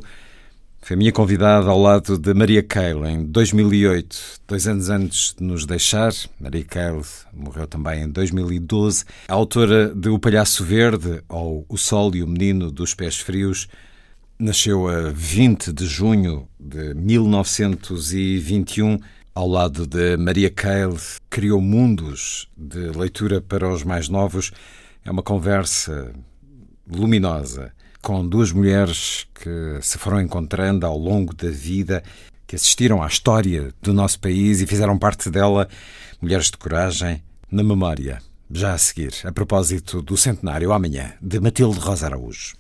Foi minha convidada ao lado de Maria Cale em 2008, dois anos antes de nos deixar. Maria Cale morreu também em 2012. A autora de O Palhaço Verde, ou O Sol e o Menino dos Pés Frios, nasceu a 20 de junho de 1921. Ao lado de Maria Cale, criou mundos de leitura para os mais novos. É uma conversa luminosa com duas mulheres que se foram encontrando ao longo da vida que assistiram à história do nosso país e fizeram parte dela, mulheres de coragem, na memória. Já a seguir, a propósito do centenário amanhã de Matilde Rosa Araújo.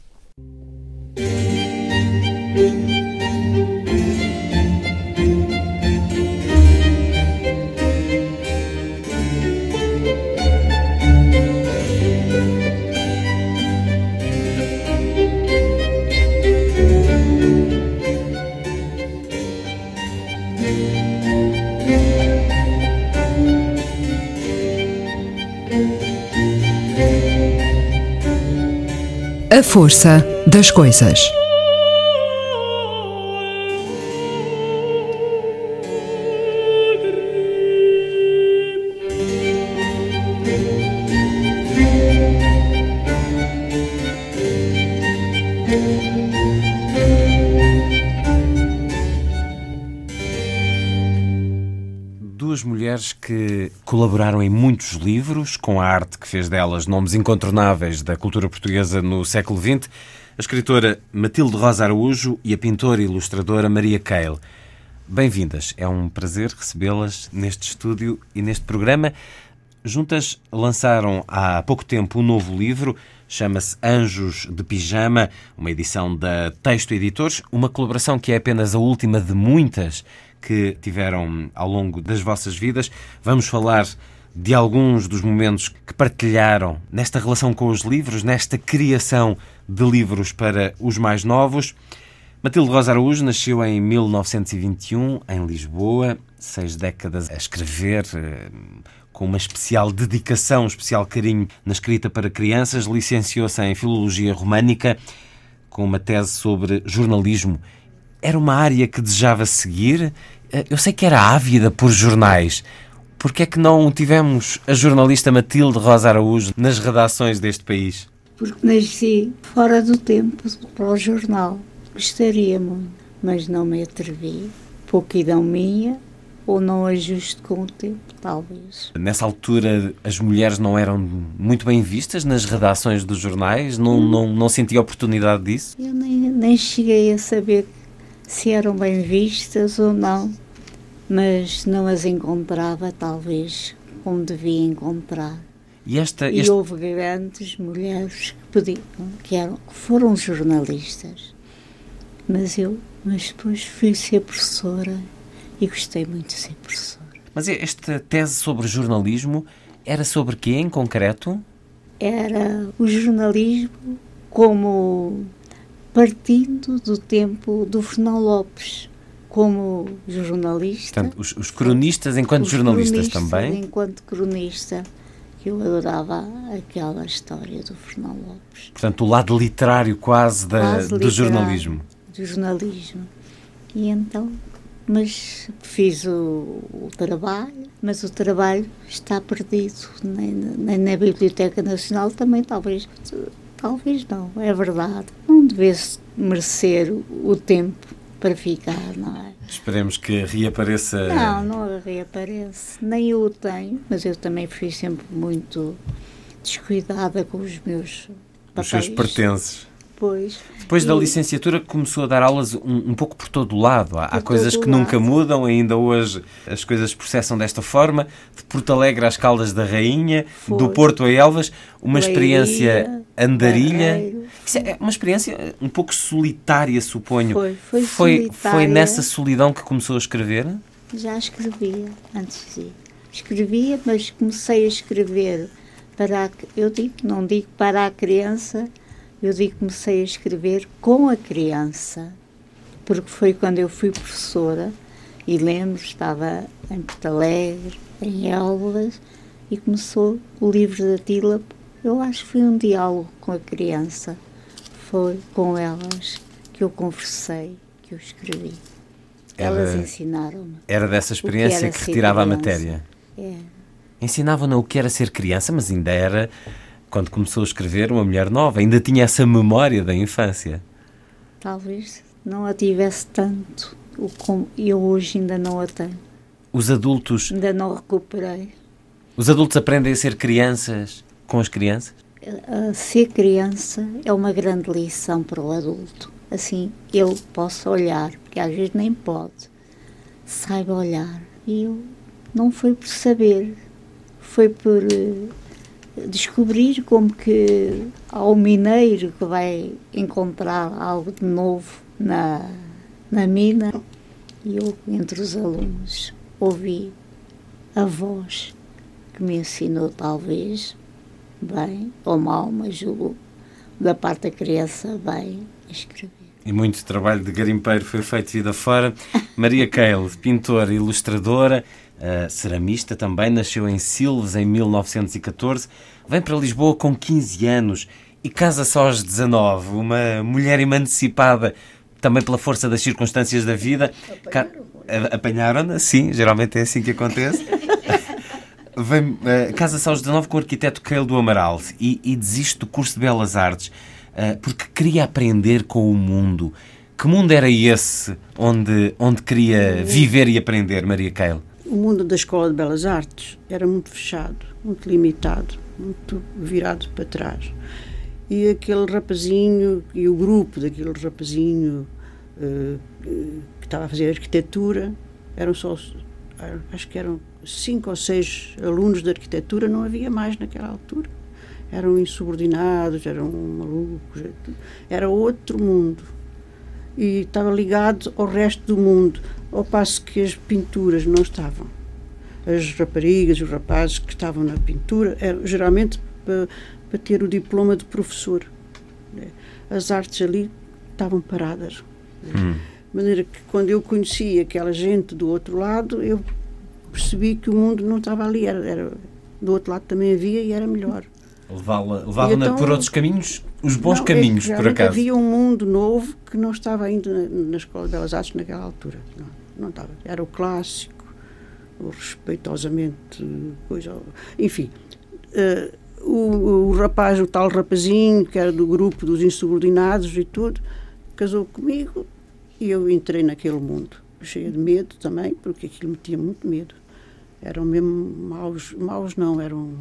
A força das coisas. Mulheres que colaboraram em muitos livros, com a arte que fez delas nomes incontornáveis da cultura portuguesa no século XX, a escritora Matilde Rosa Araújo e a pintora e ilustradora Maria Cale. Bem-vindas, é um prazer recebê-las neste estúdio e neste programa. Juntas lançaram há pouco tempo um novo livro, chama-se Anjos de Pijama, uma edição da Texto Editores, uma colaboração que é apenas a última de muitas que tiveram ao longo das vossas vidas. Vamos falar de alguns dos momentos que partilharam nesta relação com os livros, nesta criação de livros para os mais novos. Matilde Rosa Araújo nasceu em 1921 em Lisboa, seis décadas a escrever eh, com uma especial dedicação, um especial carinho na escrita para crianças. Licenciou-se em Filologia Românica com uma tese sobre jornalismo. Era uma área que desejava seguir. Eh, Eu sei que era ávida por jornais. Por que é que não tivemos a jornalista Matilde Rosa Araújo nas redações deste país? porque nasci fora do tempo para o jornal. Gostaria muito, mas não me atrevi. Pouquidão minha, ou não ajuste com o tempo, talvez. Nessa altura, as mulheres não eram muito bem vistas nas redações dos jornais? Não, não, não sentia oportunidade disso? Eu nem, nem cheguei a saber se eram bem vistas ou não, mas não as encontrava, talvez, como devia encontrar. E esta, E este- houve grandes mulheres que podiam, que, eram, que foram jornalistas. Mas eu, mas depois fui ser professora e gostei muito de ser professora. Mas esta tese sobre jornalismo era sobre quê em concreto? Era o jornalismo como partindo do tempo do Fernão Lopes, como jornalista. Portanto, os, os cronistas enquanto Os jornalistas também? Enquanto cronista, que eu adorava aquela história do Fernão Lopes. Portanto, o lado literário quase, da, Quase do literário. jornalismo. do jornalismo. E então, mas fiz o, o trabalho, mas o trabalho está perdido. Nem, nem na Biblioteca Nacional também, talvez, talvez não, é verdade. Não devesse merecer o, tempo para ficar, não é? Esperemos que reapareça Não, não reaparece. Nem eu o tenho, mas eu também fui sempre muito descuidada com os meus os seus papéis. pertences. Pois. Depois da E- licenciatura começou a dar aulas um, um pouco por todo o lado. Há, há coisas que o nunca lado. mudam, ainda hoje as coisas processam desta forma. De Porto Alegre às Caldas da Rainha, Foi. do Porto a Elvas, uma experiência andarilha. Isso é uma experiência um pouco solitária, suponho. Foi, foi foi, solitária. nessa solidão que começou a escrever? Já escrevia antes de escrevia, mas comecei a escrever para a, eu digo, não digo para a criança, eu digo que comecei a escrever com a criança, porque foi quando eu fui professora e lembro, estava em Porto Alegre, em Elvas, e começou o livro da Tila, eu acho que foi um diálogo com a criança, foi com elas que eu conversei, que eu escrevi. Era- Elas ensinaram-me. Era dessa que experiência que, ser retirava a criança. matéria. É. Ensinava-na o que era ser criança, mas ainda era, quando começou a escrever, uma mulher nova. Ainda tinha essa memória da infância. Talvez não a tivesse tanto, como eu hoje ainda não a tenho, Os adultos, ainda não recuperei. os adultos aprendem a ser crianças com as crianças? A ser criança é uma grande lição para o adulto. Assim, ele possa olhar, porque às vezes nem pode, saiba olhar. E eu não foi por saber, foi por eh, descobrir como que ao mineiro que vai encontrar algo de novo na, na mina. E eu, entre os alunos, ouvi a voz que me ensinou, talvez, bem ou mal, mas julgo, da parte da criança, bem, a escrever. E muito trabalho de garimpeiro foi feito vida fora. Maria Keil, pintora, ilustradora, uh, ceramista também, nasceu em Silves em 1914, vem para Lisboa com 15 anos e casa-se aos 19, uma mulher emancipada também pela força das circunstâncias da vida. Apanharam-na, sim, geralmente é assim que acontece. Vem, uh, casa-se aos 19 com o arquiteto Keil do Amaral e, e desiste do curso de Belas Artes uh, porque queria aprender com o mundo. Que mundo era esse onde, onde queria viver e aprender, Maria Keil? O mundo da Escola de Belas Artes era muito fechado, muito limitado, muito virado para trás. E aquele rapazinho, e o grupo daquele rapazinho uh, que estava a fazer arquitetura, eram só, acho que eram cinco ou seis alunos de arquitetura, não havia mais naquela altura. Eram insubordinados, eram malucos, era outro mundo. E estava ligado ao resto do mundo, ao passo que as pinturas não estavam. As raparigas, os rapazes que estavam na pintura, eram geralmente para, para ter o diploma de professor. As artes ali estavam paradas. Hum. De maneira que quando eu conheci aquela gente do outro lado, eu percebi que o mundo não estava ali, era, era do outro lado também havia e era melhor. Levá-la então, por outros caminhos, os bons não, é caminhos, é por acaso. Havia um mundo novo que não estava ainda na, na Escola de Belas Artes naquela altura. Não, não estava. Era o clássico, o respeitosamente. Coisa, enfim. Uh, o, o rapaz, o tal rapazinho, que era do grupo dos insubordinados e tudo, casou comigo e eu entrei naquele mundo, cheia de medo também, porque aquilo me tinha muito medo eram mesmo maus, maus não, eram.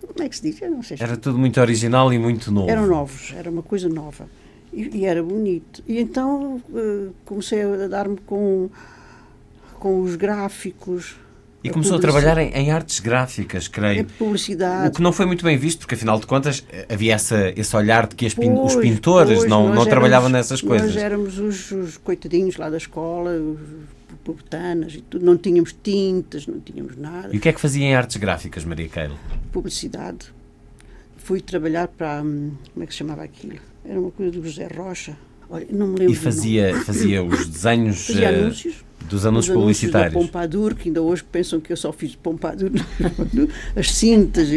Como é que se diz? Eu não sei. Era tudo muito original e muito novo. Eram novos, era uma coisa nova. E, e era bonito. E então uh, comecei a dar-me com, com os gráficos. E a começou a trabalhar em, em, artes gráficas, creio. A publicidade. O que não foi muito bem visto, porque afinal de contas havia essa, esse olhar de que pin, pois, os pintores pois, não, não éramos, trabalhavam nessas coisas. Nós éramos os, os coitadinhos lá da escola, os purpurtanas e tudo. Não tínhamos tintas, não tínhamos nada. E o que é que fazia em artes gráficas, Maria Keilo? Publicidade. Fui trabalhar para. Hum, como é que se chamava aquilo? Era uma coisa do José Rocha. Olha, não me lembro. E fazia, fazia os desenhos. Fazia uh, anúncios. Dos anúncios publicitários. Da Pompadour, que ainda hoje pensam que eu só fiz Pompadour, as cintas,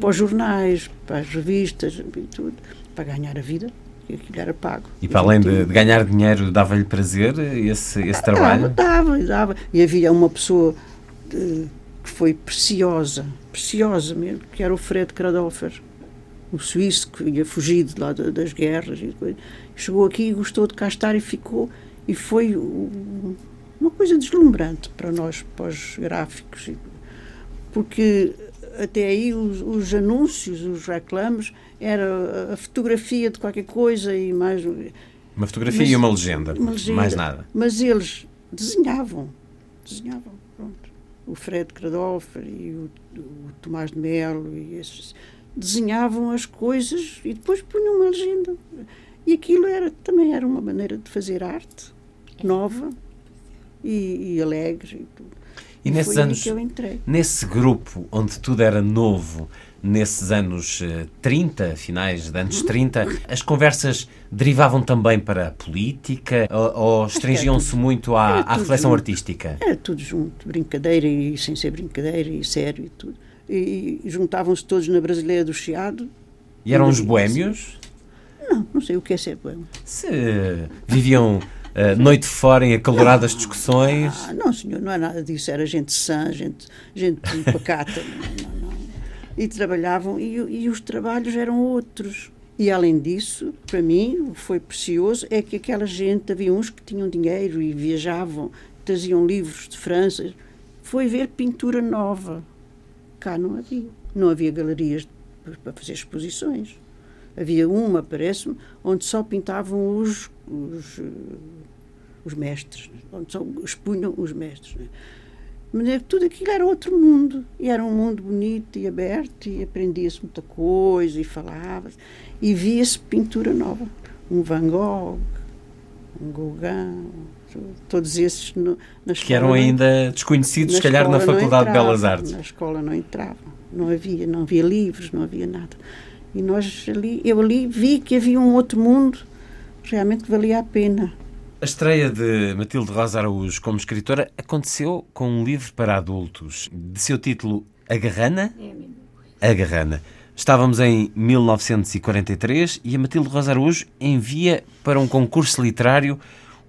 para os jornais, para as revistas e tudo, para ganhar a vida que aquilo era pago. E para além de, de ganhar dinheiro, dava-lhe prazer esse, esse trabalho? Dava, dava. E havia uma pessoa de, que foi preciosa, preciosa mesmo, que era o Fred Kradoffer, o suíço que tinha fugido lá das guerras. E chegou aqui e gostou de cá estar e ficou. E foi uma coisa deslumbrante para nós, para os gráficos, porque até aí os, os anúncios, os reclames, era a fotografia de qualquer coisa e mais. Uma fotografia mas, e uma legenda, uma legenda, mais nada. Mas eles desenhavam, desenhavam, pronto. O Fred Kradoffer e o, o Tomás de Melo e esses desenhavam as coisas e depois punham uma legenda. E aquilo era, também era uma maneira de fazer arte nova e, e alegre e tudo. E, e nesses anos, nesse grupo onde tudo era novo, nesses anos 30, eh, finais de anos 30, as conversas derivavam também para a política ou, ou restringiam-se muito à, à reflexão junto. artística? Era tudo junto, brincadeira e sem ser brincadeira e sério e tudo. E, juntavam-se todos na Brasileira do Chiado. E eram os boémios? Não, não sei o que é ser boémio. Se viviam Uh, noite fora em acaloradas não, discussões. Ah, não, senhor, não é nada disso. Era gente sã, gente, gente pacata. não, não, E trabalhavam, e, e os trabalhos eram outros. E além disso, para mim, foi precioso é que aquela gente, havia uns que tinham dinheiro e viajavam, traziam livros de França. Foi ver pintura nova. Cá não havia. Não havia galerias para fazer exposições. Havia uma, parece-me, onde só pintavam os, os os mestres, onde só expunham os mestres. Né? Mas tudo aquilo era outro mundo, e era um mundo bonito e aberto, e aprendia-se muita coisa, e falava e via-se pintura nova. Um Van Gogh, um Gauguin, todos esses no, na escola. Que eram ainda desconhecidos, se calhar, na Faculdade entrava, de Belas Artes. Na escola não entravam, não havia, não havia livros, não havia nada. E nós ali, eu ali vi que havia um outro mundo realmente que valia a pena. A estreia de Matilde Rosa Araújo como escritora aconteceu com um livro para adultos, de seu título A Garrana? A Garrana. Estávamos em 1943 e a Matilde Rosa Araújo envia para um concurso literário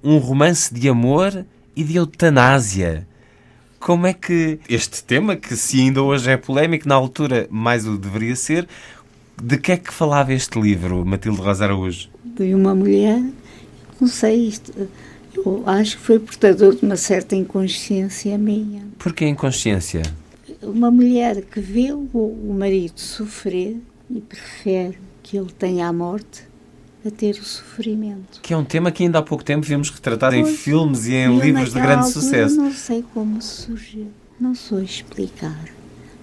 um romance de amor e de eutanásia. Como é que este tema, que se ainda hoje é polémico, na altura mais o deveria ser, de que é que falava este livro, Matilde Rosa Araújo? De uma mulher, não sei, isto, eu acho que foi portador de uma certa inconsciência minha. Por que inconsciência? Uma mulher que vê o, o marido sofrer e prefere que ele tenha a morte a ter o sofrimento. Que é um tema que ainda há pouco tempo vimos retratado pois, em filmes e em livros de grande sucesso. Não sei como surgiu, não sou explicar,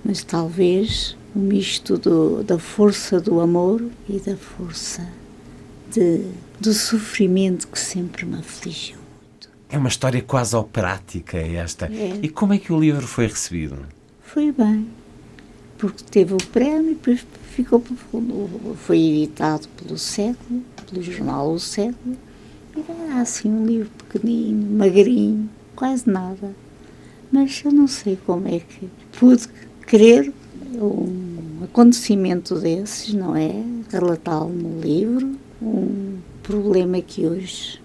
mas talvez o um misto do, da força do amor e da força de, do sofrimento que sempre me afligiu muito. É uma história quase operática esta. É. E como é que o livro foi recebido? Foi bem, porque teve o prémio e depois ficou, foi editado pelo século, pelo jornal O Século, e era assim um livro pequenino, magrinho, quase nada. Mas eu não sei como é que pude querer um acontecimento desses, não é? Relatá-lo no livro, um problema que hoje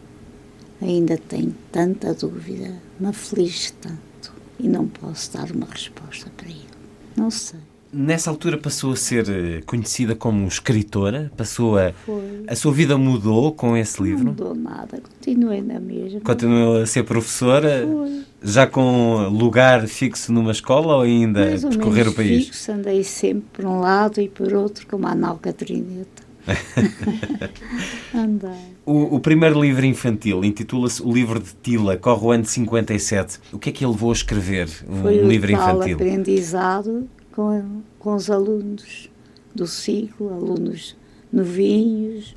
ainda tenho tanta dúvida, me aflige tanto e não posso dar uma resposta para ele. Não sei. Nessa altura passou a ser eh, conhecida como escritora? Passou a. Foi. A sua vida mudou com esse livro? Não mudou nada, continuei na mesma. Continuou a ser professora? Foi. Já com lugar fixo numa escola ou ainda Mais percorrer o país? Fixo, andei sempre por um lado e por outro, como a Nau Catrineta. andei. O, o, primeiro livro infantil intitula-se O Livro de Tila, corre o ano de 57. O que é que ele levou a escrever? Um Foi livro o infantil? aprendizado com, com os alunos do ciclo, alunos novinhos,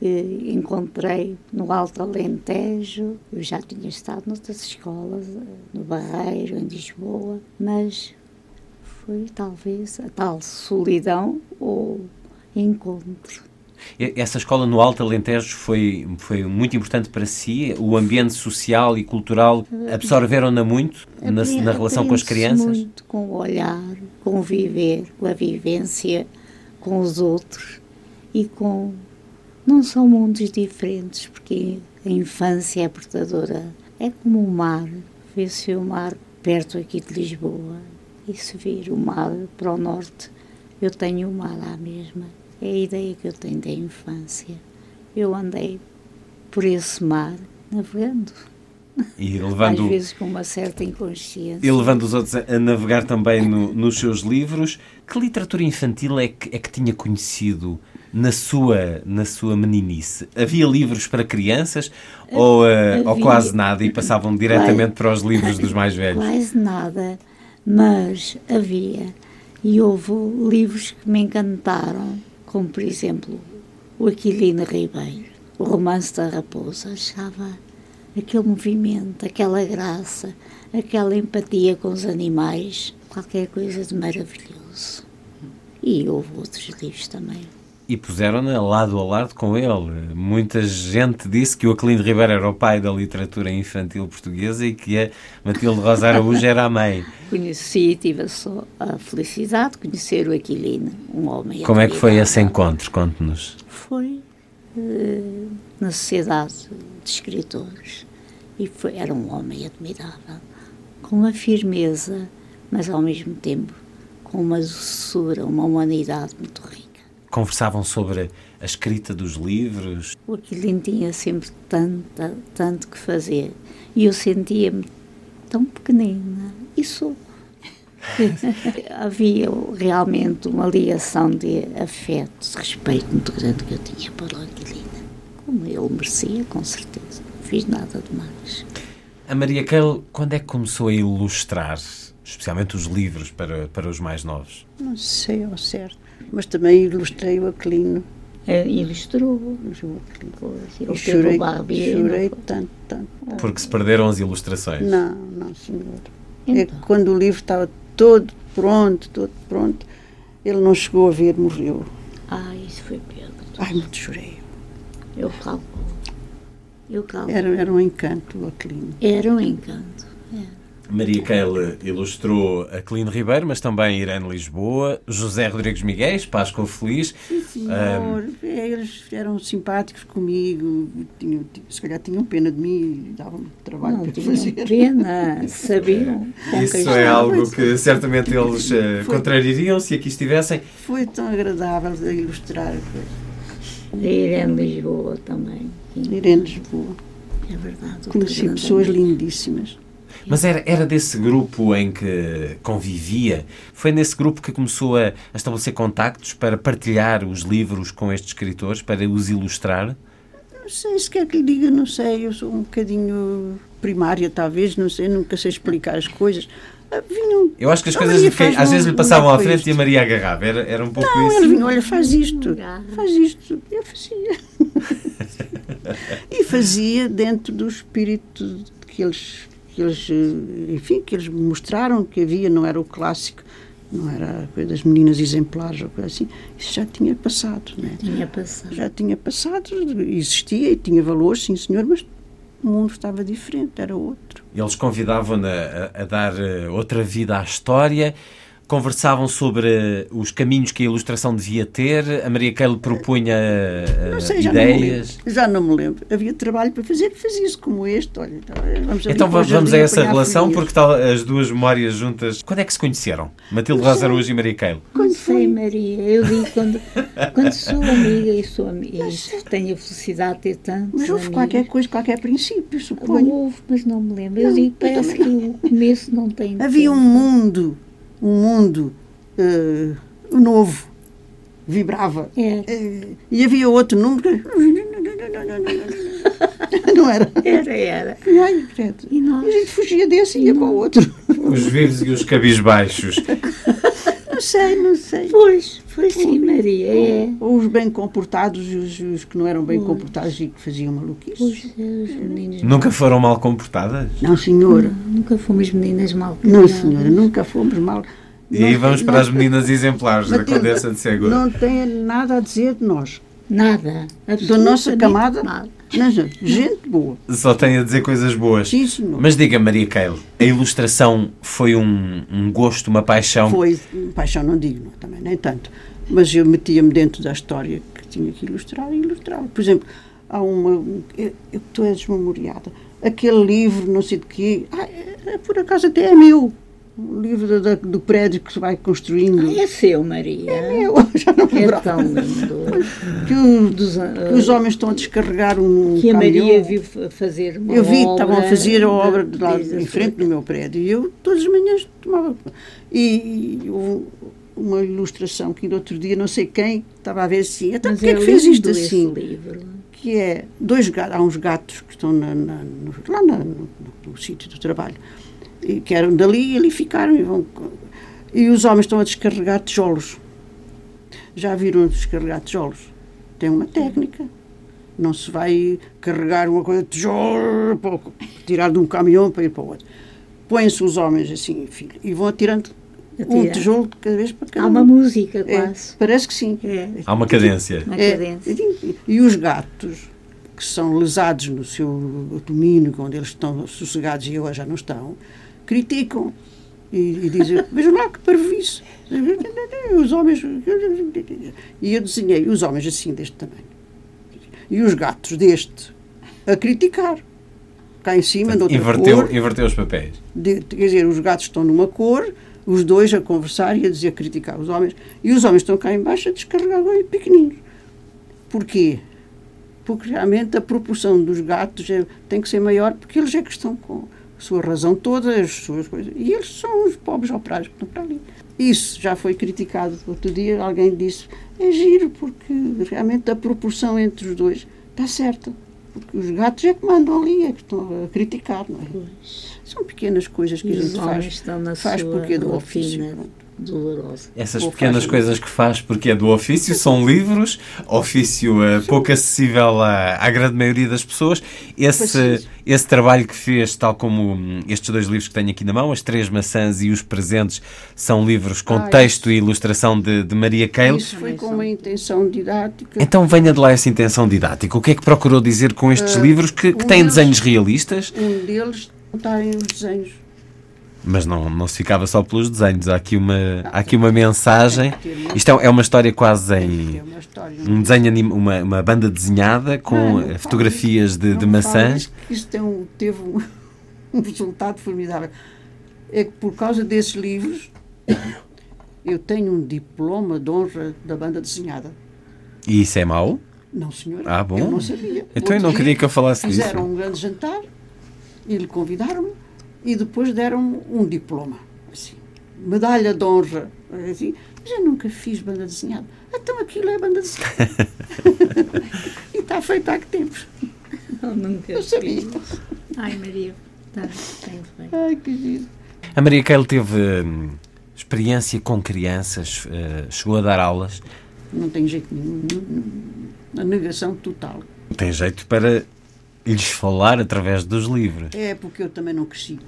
encontrei no Alto Alentejo. Eu já tinha estado noutras escolas, no Barreiro, em Lisboa, mas foi talvez a tal solidão ou encontro. Essa escola no Alto Alentejo foi, foi muito importante para si? O ambiente social e cultural absorveram-na muito na, na relação com as crianças? muito com o olhar, com o viver, com a vivência com os outros e com. Não são mundos diferentes, porque a infância é portadora. É como o mar. Vê-se o mar perto aqui de Lisboa e se vir o mar para o norte, eu tenho o mar lá mesmo é a ideia que eu tenho da infância. Eu andei por esse mar navegando. E levando, Às vezes com uma certa inconsciência. E levando os outros a, navegar também no, nos seus livros. Que literatura infantil é que, é que tinha conhecido na sua, na sua meninice? Havia livros para crianças ou, uh, ou quase nada e passavam diretamente quase, para os livros dos mais velhos? Quase nada, mas havia. E houve livros que me encantaram como por exemplo o Aquilino Ribeiro, o romance da raposa, achava aquele movimento, aquela graça, aquela empatia com os animais, qualquer coisa de maravilhoso. E houve outros livros também. E puseram-na lado a lado com ele. Muita gente disse que o Aquilino Ribeiro era o pai da literatura infantil portuguesa e que a Matilde Rosa Araújo era a mãe. Conheci e tive só a felicidade de conhecer o Aquilino, um homem Como é que foi esse encontro? Conte-nos. Foi uh, na Sociedade de Escritores e foi, era um homem admirável, com uma firmeza, mas ao mesmo tempo com uma doçura, uma humanidade muito rica conversavam sobre a escrita dos livros? O Aquilino tinha sempre tanto, tanto que fazer e eu sentia-me tão pequenina e sou. Havia realmente uma ligação de afeto, de respeito muito grande que eu tinha para o Aquilino, como ele merecia, com certeza. fiz nada demais. A Maria Keil, quando é que começou a ilustrar, especialmente os livros para, para os mais novos? Não sei ao certo, mas também ilustrei o Aquilino. É, ilustrou. E teve chorei, chorei tanto, tanto. Porque se perderam as ilustrações. Não, não, senhor. É Então. que quando o livro estava todo pronto, todo pronto, ele não chegou a ver, morreu. Ah, isso foi Pedro. Ai, muito chorei. Eu calculo. Eu calculo. Era, era um encanto o Aquilino. Era um encanto. É. Maria Keil ilustrou Aquilino Ribeiro, mas também Irene Lisboa, José Rodrigues Miguel, Páscoa Feliz. Senhor, eles eram simpáticos comigo, tinham, se calhar tinham pena de mim e davam-me trabalho Não para tinham fazer. pena, sabiam. Isso é algo que certamente eles eh, Foi. contrariariam se aqui estivessem. Foi tão agradável de ilustrar. A Irene Lisboa também. Irene Lisboa. É verdade. Conheci pessoas lindíssimas. Mas era, era desse grupo em que convivia? Foi nesse grupo que começou a, a estabelecer contactos para partilhar os livros com estes escritores, para os ilustrar? Não sei se quer que lhe diga, não sei, eu sou um bocadinho primária, talvez, não sei, nunca sei explicar as coisas. Ah, Vinham, Eu acho que as "Oh, coisas às vezes lhe passavam à boneco frente isto." e a Maria agarrava. Era, era um pouco Não, isso. eles vinham, olha, faz isto, faz isto. Eu fazia. e fazia dentro do espírito que eles, que eles, eh, enfim, que eles me mostraram que havia, não era o clássico, não era a coisa das meninas exemplares ou coisa assim. Isso já tinha passado, né? Tinha passado. Já tinha passado, existia e tinha valor, sim senhor, mas o mundo estava diferente, era outro. Eles convidavam-na a, a dar eh, outra vida à história, conversavam sobre eh, os caminhos que a ilustração devia ter. A Maria Keil propunha eh, Não sei, já não me ideias. lembro. Já não me lembro. Havia trabalho para fazer, fazia-se como este. Olha, vamos ali Então vamos, vamos a essa relação, porque tal as duas memórias juntas. Quando é que se conheceram? Matilde Araújo e Maria Keil. Não sei, Maria. Eu digo quando, quando sou amiga e, sou, ami- e tenho a felicidade de ter tantos Mas houve amigos. qualquer coisa, qualquer princípio, suponho. Houve, mas não me lembro. Eu Não, digo, parece que o começo não tem Havia um tempo. mundo, um mundo eh, novo, vibrava. Era. Eh, e havia outro número que... Não era? Era, era. Ai, credo. E nós? a gente fugia desse e ia para o outro. Os vivos e os cabisbaixos. Não sei, não sei. Pois, foi sim, Maria. É. Ou os bem comportados e os, os que não eram bem comportados e que faziam maluquices. Os, os meninos. Nunca foram mal comportadas? Não, senhora. Nunca fomos meninas mal Não, criadas. senhora, nunca fomos mal. E aí Não vamos tem- para não as meninas exemplares da Condessa de Segura. Não tem nada a dizer de nós. Nada. Da nossa camada, Nada. Não, gente boa. Só tem a dizer coisas boas. Sim, senhor. Mas diga, Maria Keil, a ilustração foi um, um gosto, uma paixão? Foi, paixão não digo, não, também, nem tanto. Mas eu metia-me dentro da história que tinha que ilustrar e ilustrava. Por exemplo, há uma. Eu estou desmemoriada. Aquele livro, não sei de quê. Ah, é- é por acaso até é meu. O livro da- da- do prédio que se vai construindo. Ah, é seu, Maria. É meu, já não me É lembrava. tão lindo. Que, o- que os homens estão a descarregar um que a caminhão. Maria viu fa- fazer uma Eu vi, obra estavam a fazer a obra de lá em frente do meu prédio e eu todas as manhãs tomava. E, e houve uma ilustração que no outro dia não sei quem estava a ver assim. Então porquê é é que fez isto assim? livro. Que é dois gatos, há uns gatos que estão na- na- no- lá na- no, no sítio do trabalho e que eram dali e ali ficaram e vão. E os homens estão a descarregar tijolos. Já viram descarregar tijolos? Tem uma técnica. Não se vai carregar uma coisa de tijolo, para- tirar de um caminhão para ir para o outro. Põem-se os homens assim, filho, e vão atirando um tijolo de cada vez para cada Há uma um. música É, quase. parece que sim. Há uma cadência. Uma É, cadência. e, e os gatos, que são lesados no seu domínio, onde eles estão sossegados e agora já não estão, criticam e, e dizem: Vejam lá que parvoíce. Os homens. E eu desenhei os homens assim, deste tamanho. E os gatos deste, a criticar. Cá em cima, de outra Inverteu, cor. inverteu os papéis. De- quer dizer, os gatos estão numa cor, os dois a conversar e a dizer, a criticar os homens, e os homens estão cá embaixo a descarregar bem pequeninos. Porquê? Porque realmente a proporção dos gatos é- tem que ser maior, porque eles é que estão com sua razão toda, as suas coisas. E eles são os pobres operários que estão para ali. Isso já foi criticado. Outro dia alguém disse, é giro, porque realmente a proporção entre os dois está certa. Porque os gatos é que mandam ali, é que estão a criticar, não é? São pequenas coisas que E a os gente faz, faz porque é do ofício. Dolorosa. Essas pequenas coisas que faz porque é do ofício são livros, ofício eh, pouco acessível à, à grande maioria das pessoas. Esse, esse trabalho que fez, tal como hum, estes dois livros que tenho aqui na mão, As Três Maçãs e Os Presentes, são livros com Ah, texto e ilustração de, de Maria Keil. Isso foi com uma intenção didática. Então venha de lá essa intenção didática. O que é que procurou dizer com estes Eh, livros que, que um têm deles- desenhos realistas? Um deles os desenhos. Mas não, não se ficava só pelos desenhos. Há aqui uma, há aqui uma mensagem. Isto é, é uma história quase em. Um desenho, anim- uma, uma banda desenhada com Não, não eh, fotografias de, de maçãs. tem um- teve um, um resultado formidável. É que por causa desses livros eu tenho um diploma de honra da banda desenhada. E isso é mau? Não, senhor. Ah, bom. Eu não sabia. Então eu não queria que eu falasse disso. Fizeram um grande jantar e lhe convidaram-me e depois deram-me um diploma. Assim, medalha de honra. Assim, mas eu nunca fiz banda desenhada. Então aquilo é banda desenhada. e está feito há que tempos. Eu nunca Eu sabia. fiz. Ai, Maria, tá, tem feito. Ai, que giro. A Maria Keil teve hum, experiência com crianças, eh, chegou a dar aulas. Não tem jeito nenhum. A negação total. Tem jeito para lhes falar através dos livros. É porque eu também não cresci.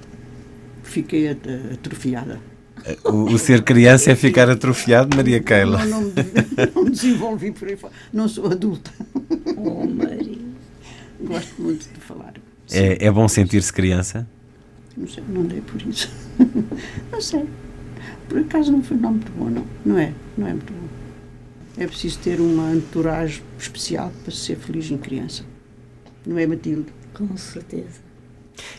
Fiquei at- atrofiada. Eh, O, o ser criança é ficar atrofiado, Maria Keila. Não, não, me- não me desenvolvi por aí fora. Não sou adulta. Oh, Maria. Gosto muito de falar. É, é bom sentir-se criança? Não sei, não dei por isso. Não sei. Por acaso não foi não muito bom, não. Não é, não é muito bom. É preciso ter uma entourage especial para ser feliz em criança. Não é, Matilde? Com certeza.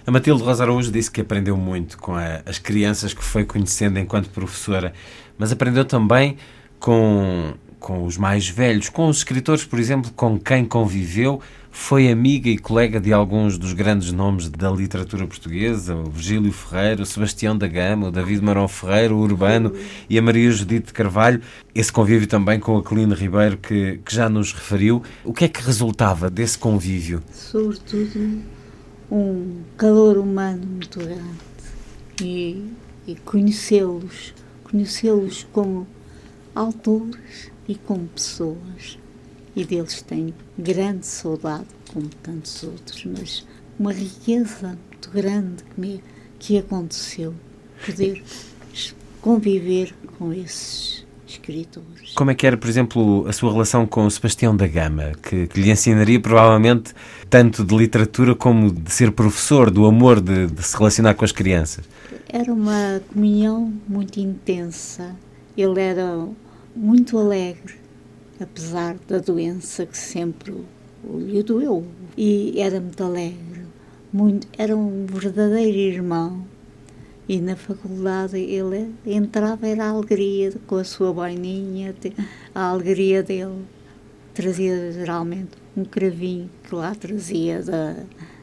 A Matilde Rosa Araújo disse que aprendeu muito com a- as crianças que foi conhecendo enquanto professora, mas aprendeu também com, com os mais velhos, com os escritores, por exemplo, com quem conviveu, foi amiga e colega de alguns dos grandes nomes da literatura portuguesa, o Virgílio Ferreira, o Sebastião da Gama, o David Marão Ferreira, o Urbano e a Maria Judite Carvalho. Esse convívio também com a Colina Ribeiro, que, que já nos referiu. O que é que resultava desse convívio? Sobretudo um calor humano muito grande e, e conhecê-los, conhecê-los como autores e como pessoas. E deles tenho grande saudade, como tantos outros, mas uma riqueza muito grande que, me, que aconteceu. Poder conviver com esses escritores. Como é que era, por exemplo, a sua relação com o Sebastião da Gama, que, que lhe ensinaria provavelmente tanto de literatura como de ser professor, do amor de, de se relacionar com as crianças? Era uma comunhão muito intensa. Ele era muito alegre, apesar da doença que sempre lhe doeu. E era muito alegre, muito, era um verdadeiro irmão. E na faculdade ele entrava, era a alegria com a sua boininha, a alegria dele. Trazia geralmente um cravinho que lá trazia da,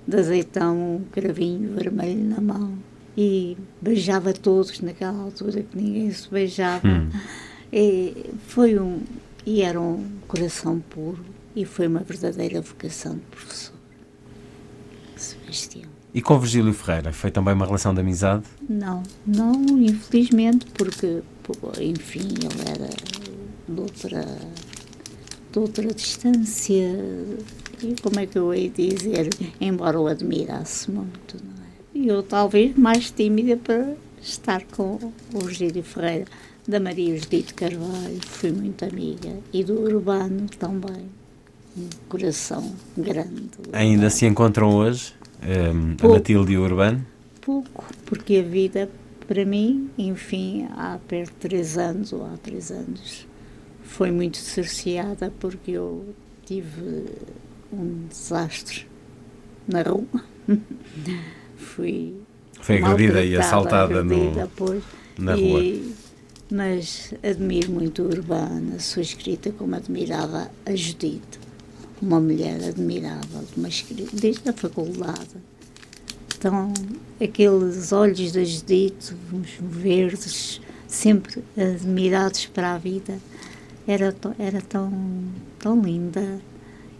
de azeitão, um cravinho vermelho na mão. E beijava todos naquela altura que ninguém se beijava. Hum. Foi um e era um coração puro e foi uma verdadeira vocação de professor. Sebastião. E com Virgílio Ferreira, foi também uma relação de amizade? Não, não, infelizmente, porque, enfim, ele era de outra, de outra distância. E como é que eu hei dizer? Embora o admirasse muito, não é? Eu, talvez, mais tímida para estar com o Virgílio Ferreira. Da Maria Judite Carvalho, fui muito amiga. E do Urbano também. Um coração grande. Ainda se encontram hoje, hum, a Pouco. Matilde e o Urbano? pouco, porque a vida, para mim, enfim, há perto de três anos, ou há três anos, foi muito cerceada porque eu tive um desastre na rua. Fui Foi agredida e assaltada no- agredida, pois, na e- rua. Mas admiro muito a Urbana, sua escrita, como admirava a Judite, uma mulher admirável, uma escrita, desde a faculdade. Então, aqueles olhos da Judite, uns verdes, sempre admirados para a vida, era, era tão, tão linda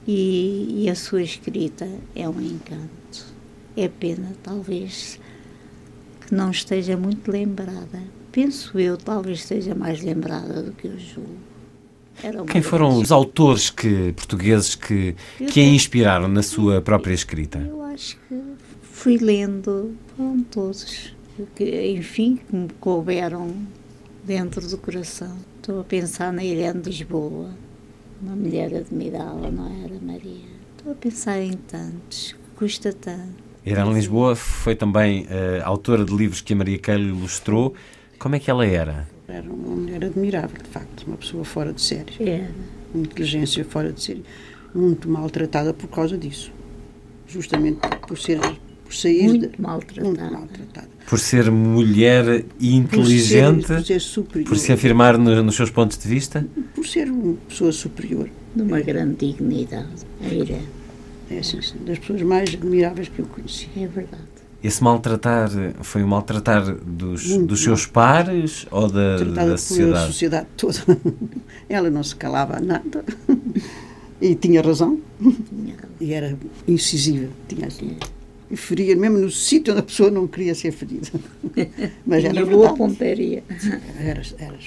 e, e a sua escrita é um encanto. É pena, talvez, que não esteja muito lembrada. Penso eu, talvez esteja mais lembrada do que eu julgo. Quem foram os autores que, portugueses que, Eu que a inspiraram na sua própria escrita? Eu acho que fui lendo, foram todos, que, enfim, que me couberam dentro do coração. Estou a pensar na Irene de Lisboa, uma mulher admirável, não era, Maria? Estou a pensar em tantos, custa tanto. Irene Lisboa foi também eh, autora de livros que a Maria Keilo ilustrou. Como é que ela era? Era uma mulher admirável, de facto, uma pessoa fora de série. Era. Uma inteligência fora de série. Muito maltratada por causa disso. Justamente por ser por sair Muito de- maltratada. muito maltratada. Por ser mulher inteligente, por ser superior. por se afirmar no- nos seus pontos de vista? Por ser uma pessoa superior. De uma grande dignidade, a Irene. É assim, sim, das pessoas mais admiráveis que eu conheci. É verdade. Esse maltratar foi o maltratar dos, Muito dos seus pares ou da, tratada da pela sociedade? sociedade toda. Ela não se calava a nada e tinha razão. E era incisiva, tinha assim. E feria mesmo no sítio onde a pessoa não queria ser ferida. Mas era boa pontaria. Era, era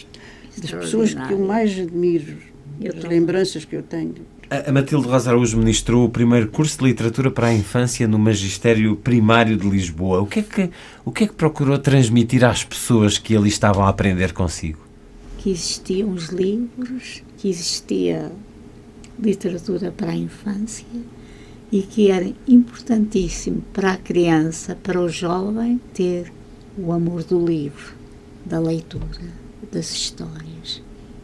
das pessoas que eu mais admiro, Eu as lembranças que eu tenho. A Matilde Rosa Araújo ministrou o primeiro curso de literatura para a infância no Magistério Primário de Lisboa. O que é que, o que, é que procurou transmitir às pessoas que ali estavam a aprender consigo? que existiam os livros, que existia literatura para a infância e que era importantíssimo para a criança, para o jovem, ter o amor do livro, da leitura, das histórias,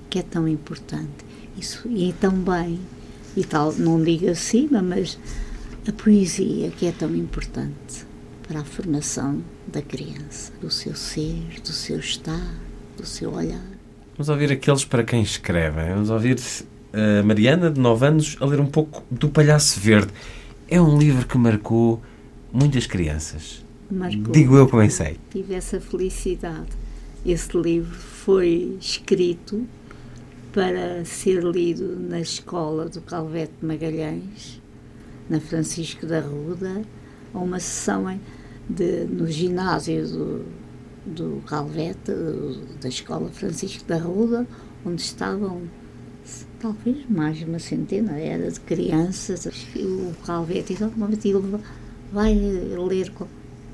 que é tão importante. Isso, e também, e tal, não digo acima, mas a poesia, que é tão importante para a formação da criança, do seu ser, do seu estar, do seu olhar. Vamos ouvir aqueles para quem escrevem. Vamos ouvir a Mariana, de 9 anos, a ler um pouco do Palhaço Verde. É um livro que marcou muitas crianças. Marcou. Digo eu que bem sei. Tive essa felicidade. Esse livro foi escrito para ser lido na escola do Calvete Magalhães, na Francisco da Ruda, a uma sessão de, no ginásio do, do Calvete, da escola Francisco da Ruda, onde estavam talvez mais de uma centena, era de crianças. O Calvete disse, "Oh, Matilde, vai ler qual-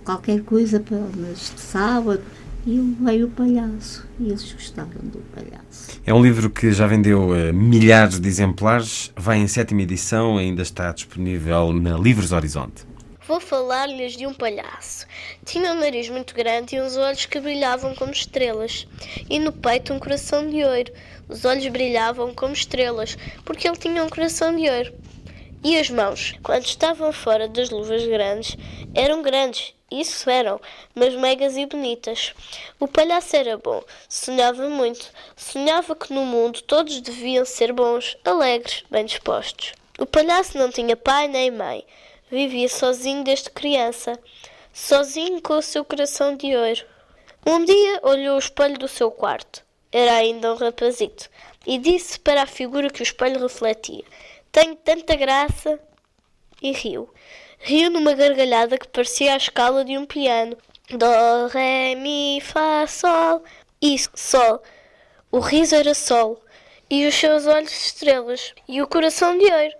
qualquer coisa para neste sábado. E veio o palhaço. E eles gostaram do palhaço. É um livro que já vendeu eh, milhares de exemplares, vai em sétima edição, ainda está disponível na Livros Horizonte. Vou falar-lhes de um palhaço. Tinha um nariz muito grande e uns olhos que brilhavam como estrelas, e no peito um coração de ouro. Os olhos brilhavam como estrelas, porque ele tinha um coração de ouro. E as mãos, quando estavam fora das luvas grandes, eram grandes, isso eram, mas megas e bonitas. O palhaço era bom, sonhava muito, sonhava que no mundo todos deviam ser bons, alegres, bem dispostos. O palhaço não tinha pai nem mãe, vivia sozinho desde criança, sozinho com o seu coração de ouro. Um dia olhou o espelho do seu quarto, era ainda um rapazito, e disse para a figura que o espelho refletia: Tenho tanta graça. E riu. Riu numa gargalhada que parecia a escala de um piano. Dó, ré, mi, fá, sol. Isso, sol. O riso era sol. E os seus olhos estrelas. E o coração de ouro.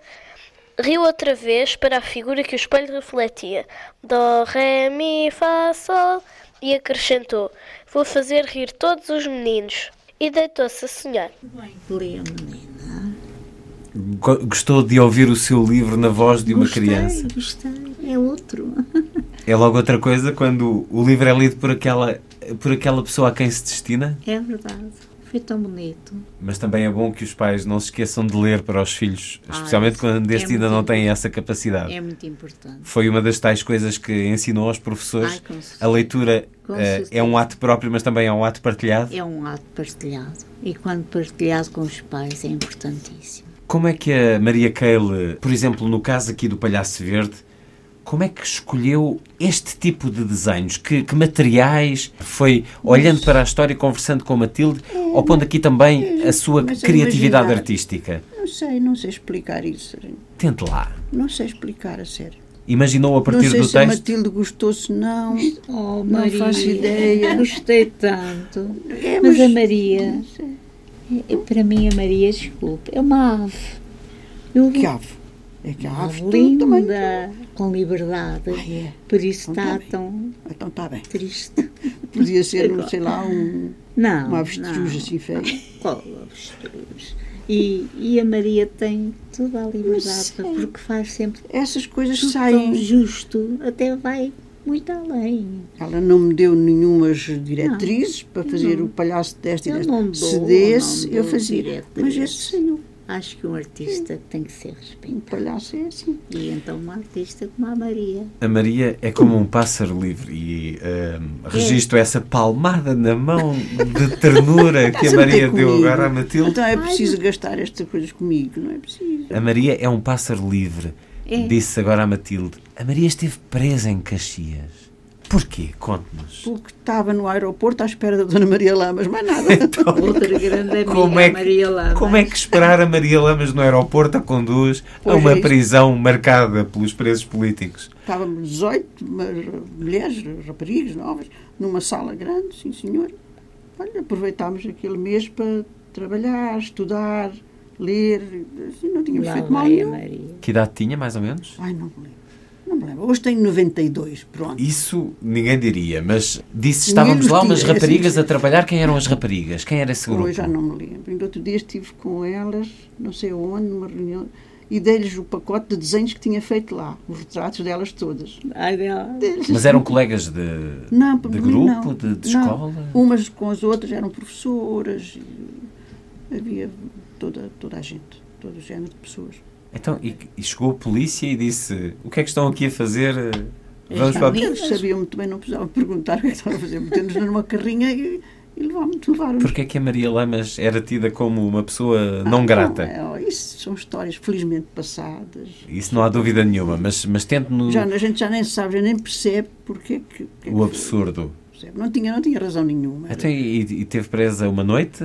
Riu outra vez para a figura que o espelho refletia. Dó, ré, mi, fá, sol. E acrescentou: Vou fazer rir todos os meninos. E deitou-se a sonhar. Lê, menina. Go- Gostou de ouvir o seu livro na voz de uma Gostei, criança? Gostei, é outro. É logo outra coisa quando o livro é lido por aquela, por aquela pessoa a quem se destina? É verdade. Foi tão bonito. Mas também é bom que os pais não se esqueçam de ler para os filhos, Ah, especialmente quando é este ainda muito não têm essa capacidade. É muito importante. Foi uma das tais coisas que ensinou aos professores. Ai, a leitura certeza. é um ato próprio, mas também é um ato partilhado. É um ato partilhado. E quando partilhado com os pais é importantíssimo. Como é que a Maria Keile, por exemplo, no caso aqui do Palhaço Verde, como é que escolheu este tipo de desenhos? Que, que materiais? Foi olhando para a história e conversando com a Matilde, ou pondo aqui também a sua a criatividade imaginar- artística? Não sei, não sei explicar isso. Tente lá. Não sei explicar, a sério. Imaginou a partir não sei do se a texto? Matilde gostou, se não. Oh, não Maria, faço ideia. Gostei tanto. É, mas, mas- a Maria, é- para mim, a Maria, desculpe, é uma ave. Eu, Que ave? É que a uma ave também. linda, com liberdade. é. Por isso Então está tá tão Então está bem. triste. Podia ser, Agora. sei lá, um, Não, uma avestruz não. assim feia. Qual avestruz? E, e a Maria tem toda a liberdade, porque faz sempre Essas coisas saem. justo, até vai muito além. Ela não me deu nenhumas diretrizes para fazer não. o palhaço desta e Eu desta. não dou, Se desse, não eu fazia. diretrizes. Mas este saiu. Acho que um artista tem que ser Um respeitado. palhaço é assim. E então uma artista como a Maria. A Maria é como um pássaro livre e ehm, registro essa palmada na mão de ternura que a Maria deu comigo. agora à Matilde. Então é preciso gastar estas coisas comigo, não é preciso. A Maria é um pássaro livre, É. disse agora a Matilde. A Maria esteve presa em Caxias. Porquê? Conte-nos. Porque estava no aeroporto à espera da Dona Maria Lamas, mais nada. Outra grande amiga, Como é, a que, Maria Lama. como é que esperar a Maria Lamas no aeroporto a conduz a Pois uma é prisão marcada pelos presos políticos? Estávamos 18 mas, mulheres, raparigas novas, numa sala grande, sim senhor. Olha, aproveitámos aquele mês para trabalhar, estudar, ler. Assim, não tínhamos Lá feito mal a nenhum. Maria. Que idade tinha, mais ou menos? Ai, não me lembro. Não me lembro. Hoje tenho 92, pronto. Isso ninguém diria, mas disse estávamos lá umas raparigas assim. a trabalhar. Quem eram as raparigas? Quem era esse grupo? Hoje já não me lembro. Ainda outro dia estive com elas, não sei onde, numa reunião, e dei-lhes o pacote de desenhos que tinha feito lá, os retratos delas todas. Ai, dela. Mas eram colegas de, Não, de grupo, não. de, de Não. escola? Umas com as outras eram professoras, havia toda, toda a gente, todo o género de pessoas. Então, e, e chegou a polícia e disse: O que é que estão aqui a fazer? Vamos Já para a Eles sabiam muito bem, não precisavam perguntar o que é que estavam a fazer. Metemos-nos numa carrinha e, e levámos, levaram Porquê é que a Maria Lamas era tida como uma pessoa não grata? Não, é, isso são histórias felizmente passadas. Isso não há dúvida nenhuma, mas, mas tente no Já, a gente já nem sabe, já nem percebe porque é que, que é o absurdo. percebe. Não tinha, não tinha razão nenhuma. Então, e, e teve presa uma noite?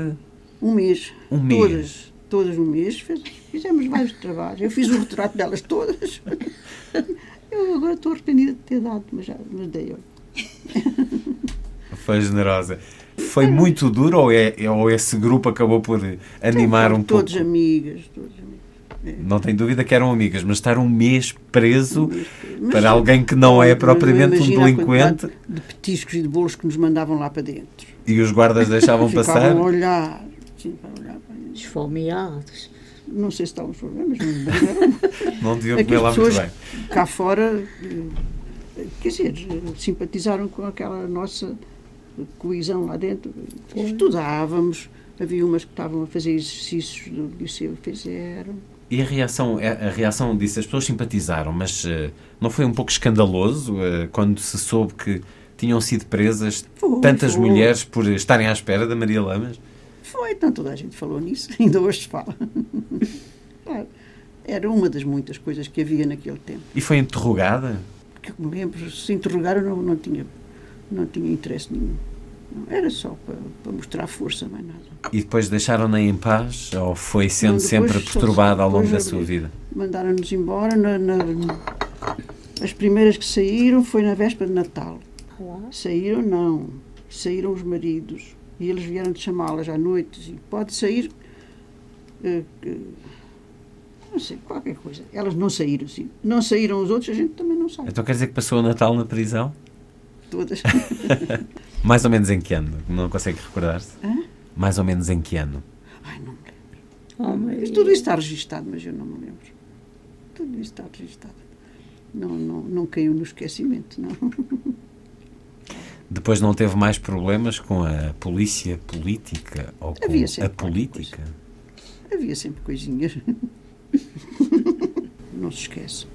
Um mês. Um mês. Todas, todas um mês. Fez- fizemos vários trabalhos. Eu fiz o retrato delas todas. Eu agora estou arrependida de ter dado, mas, já, mas dei. olha. Foi generosa. Foi muito duro ou, é, ou esse grupo acabou por animar um pouco? Todos amigas, todos amigas. Não tem dúvida que eram amigas, mas estar um mês preso Mas- para alguém que não é Não propriamente um imagina a delinquente De petiscos e de bolos que nos mandavam lá para dentro. e os guardas deixavam Ficavam passar. a olhar. Assim, Esfomeados. Não sei se estavam problemas, mas não eram. Não deviam É comer lá muito bem. cá fora, eh, quer dizer, simpatizaram com aquela nossa coesão lá dentro. Estudávamos, havia umas que estavam a fazer exercícios do liceu, fizeram. E a reação, a a reação disse, as pessoas simpatizaram, mas eh, não foi um pouco escandaloso eh, quando se soube que tinham sido presas Foi, tantas foi. mulheres por estarem à espera da Maria Lamas? Foi, então toda a gente falou nisso, ainda hoje se fala. Claro, Era uma das muitas coisas que havia naquele tempo. E foi interrogada? Que eu me lembro, se interrogaram, não, não, tinha, não tinha interesse nenhum. Não, era só para, para mostrar força, mais nada. E depois deixaram-na em paz? Ou foi sendo Não, sempre perturbada ao longo da sua abri- vida? Mandaram-nos embora. Na, na- as primeiras que saíram foi na véspera de Natal. Saíram, não. Saíram os maridos. E eles vieram de chamá-las à noite. E pode sair. eh, eh, não sei, qualquer coisa. Elas não saíram, sim. Não saíram os outros, a gente também não sabe. Então quer dizer que passou o Natal na prisão? Todas. Mais ou menos em que ano? Não consegue recordar-se? Mais ou menos em que ano? Ai, não me lembro. Oh, tudo isso está registado, mas eu não me lembro. Tudo isso está registado. Não, não, não caiu no esquecimento, não. Depois não teve mais problemas com a polícia política ou com Havia a política? Havia sempre coisinhas. não se esquece.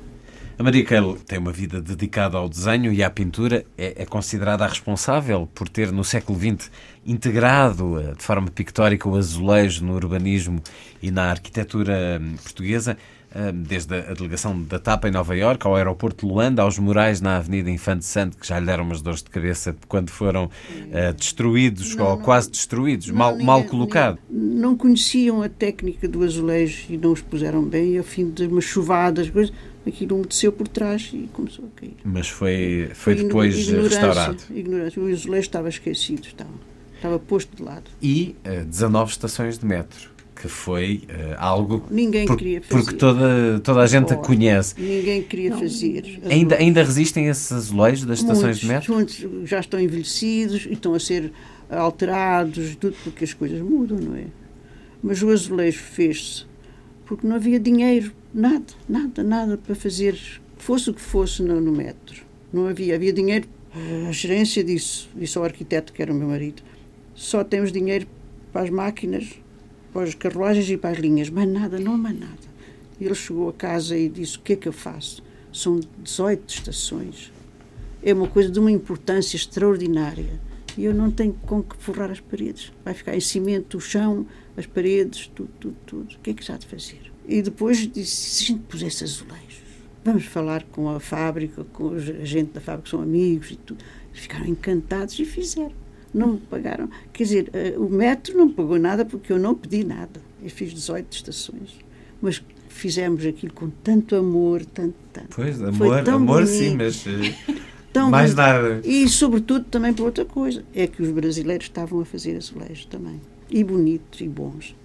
A Maria Keil tem uma vida dedicada ao desenho e à pintura. É, é considerada a responsável por ter, no século XX, integrado eh, de forma pictórica o azulejo no urbanismo e na arquitetura hum, portuguesa. Ah, desde a delegação da TAP em Nova Iorque, ao aeroporto de Luanda, aos murais na Avenida Infante Santo, que já lhe deram umas dores de cabeça quando foram ah, destruídos Não, ou quase destruídos, Não, mal, ninguém- mal colocado. Não conheciam a técnica do azulejo e não os puseram bem, e ao fim de umas chuvadas, coisas, aquilo umedeceu por trás e começou a cair. Mas foi, foi depois ignorância, restaurado. Ignorância. O azulejo estava esquecido, estava, estava posto de lado. E ah, 19 estações de metro, que foi ah, algo Ninguém por- queria fazer. porque toda, toda a gente a Ora, conhece. Ninguém queria fazer. Ainda, ainda resistem esses azulejos das estações muitos, de metro? muitos já estão envelhecidos e estão a ser alterados, tudo porque as coisas mudam, não é? Mas o azulejo fez-se porque não havia dinheiro, nada, nada, nada para fazer, fosse o que fosse no, no metro. Não havia, havia dinheiro. A gerência disse, disse ao arquiteto, que era o meu marido, só temos dinheiro para as máquinas, para as carruagens e para as linhas, mais nada, não há nada. Ele chegou a casa e disse: O que é que eu faço? São 18 estações. É uma coisa de uma importância extraordinária. E eu não tenho com que forrar as paredes. Vai ficar em cimento o chão, as paredes, tudo, tudo, tudo. O que é que já de fazer? E depois disse: se a gente pusesse azulejos, vamos falar com a fábrica, com a gente da fábrica, que são amigos e tudo. Eles ficaram encantados e fizeram. Não me pagaram. Quer dizer, eh, o metro não pagou nada porque eu não pedi nada. Eu fiz 18 estações. Mas fizemos aquilo com tanto amor, tanto, tanto. Pois, amor, amor bonito. sim, mas eh, mais bonito. nada. E, sobretudo, também por outra coisa, é que os brasileiros estavam a fazer azulejos também. E bonitos e bons.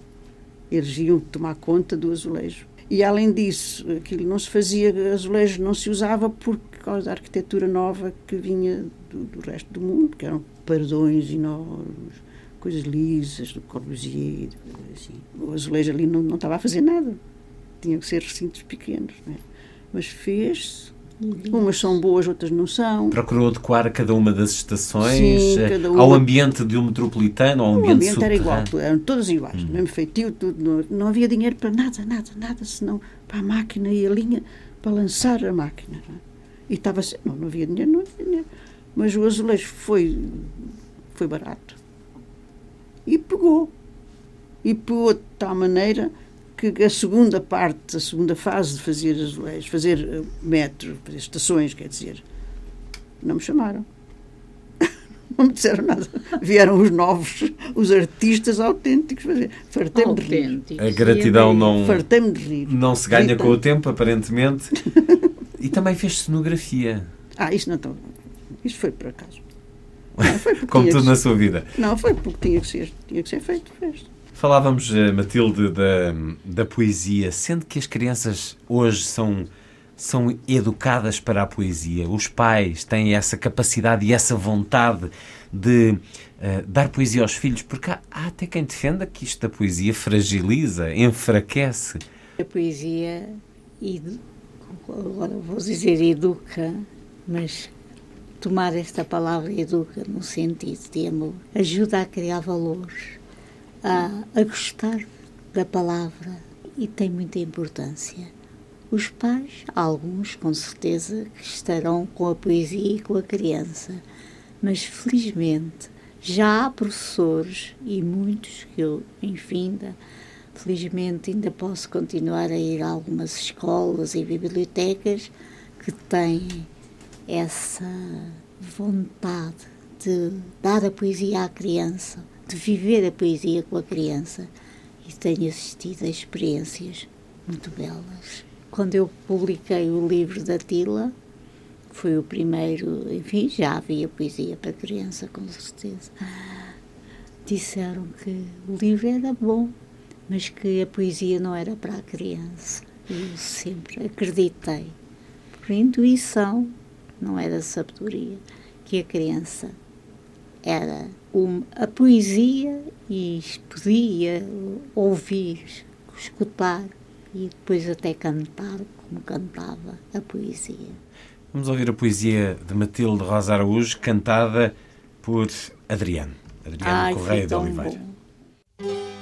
Eles iam tomar conta do azulejo. E, além disso, aquilo não se fazia, azulejo não se usava por causa da arquitetura nova que vinha do, do resto do mundo, que eram paredões enormes, coisas lisas, do Corbusier, assim. O azulejo ali não, não estava a fazer nada. Tinha que ser recintos pequenos, não é? Mas fez-se. Umas são boas, outras não são. Procurou adequar cada uma das estações Sim, eh, cada ao uma. ambiente de um metropolitano, ao O ambiente, ambiente era igual, eram todas iguais, mesmo feitio, tudo. Não, não havia dinheiro para nada, nada, nada, senão para a máquina e a linha para lançar a máquina. não é? E estava assim, não, não havia dinheiro, não havia dinheiro. Mas o azulejo foi, foi barato. E pegou. E pegou de tal maneira que a segunda parte, a segunda fase de fazer azulejos, fazer eh, metro, fazer estações, quer dizer, não me chamaram. Não me disseram nada. Vieram os novos, os artistas autênticos fazer. Fartei-me de rir. A gratidão não, Fartei-me de rir. não se ganha com o tempo, aparentemente. E também fez cenografia, Ah, isso não estou. Isso foi por acaso. Não, foi porque como tudo na ser- sua vida. Não, foi porque tinha que ser, tinha que ser feito. fez. Falávamos, eh, Matilde, da, da poesia, sendo que as crianças hoje são, são educadas para a poesia. Os pais têm essa capacidade e essa vontade de eh, dar poesia aos filhos, porque há, há até quem defenda que isto da poesia fragiliza, enfraquece. A poesia, edu- agora vou dizer educa, mas tomar esta palavra educa no sentido de amor, ajuda a criar valores, a, a gostar da palavra e tem muita importância. Os pais, alguns com certeza, que estarão com a poesia e com a criança, mas felizmente já há professores e muitos que eu, enfim, ainda, felizmente ainda posso continuar a ir a algumas escolas e bibliotecas que têm essa vontade de dar a poesia à criança, de viver a poesia com a criança e tenho assistido a experiências muito belas. Quando eu publiquei o livro da Tila, foi o primeiro, enfim, já havia poesia para criança, com certeza. Disseram que o livro era bom, mas que a poesia não era para a criança. Eu sempre acreditei, por intuição, não era sabedoria, que a criança era um, a poesia e podia ouvir, escutar e depois até cantar como cantava a poesia. Vamos ouvir a poesia de Matilde Rosa Araújo, cantada por Adriano. Adriano Ai, Correia de Oliveira. bom.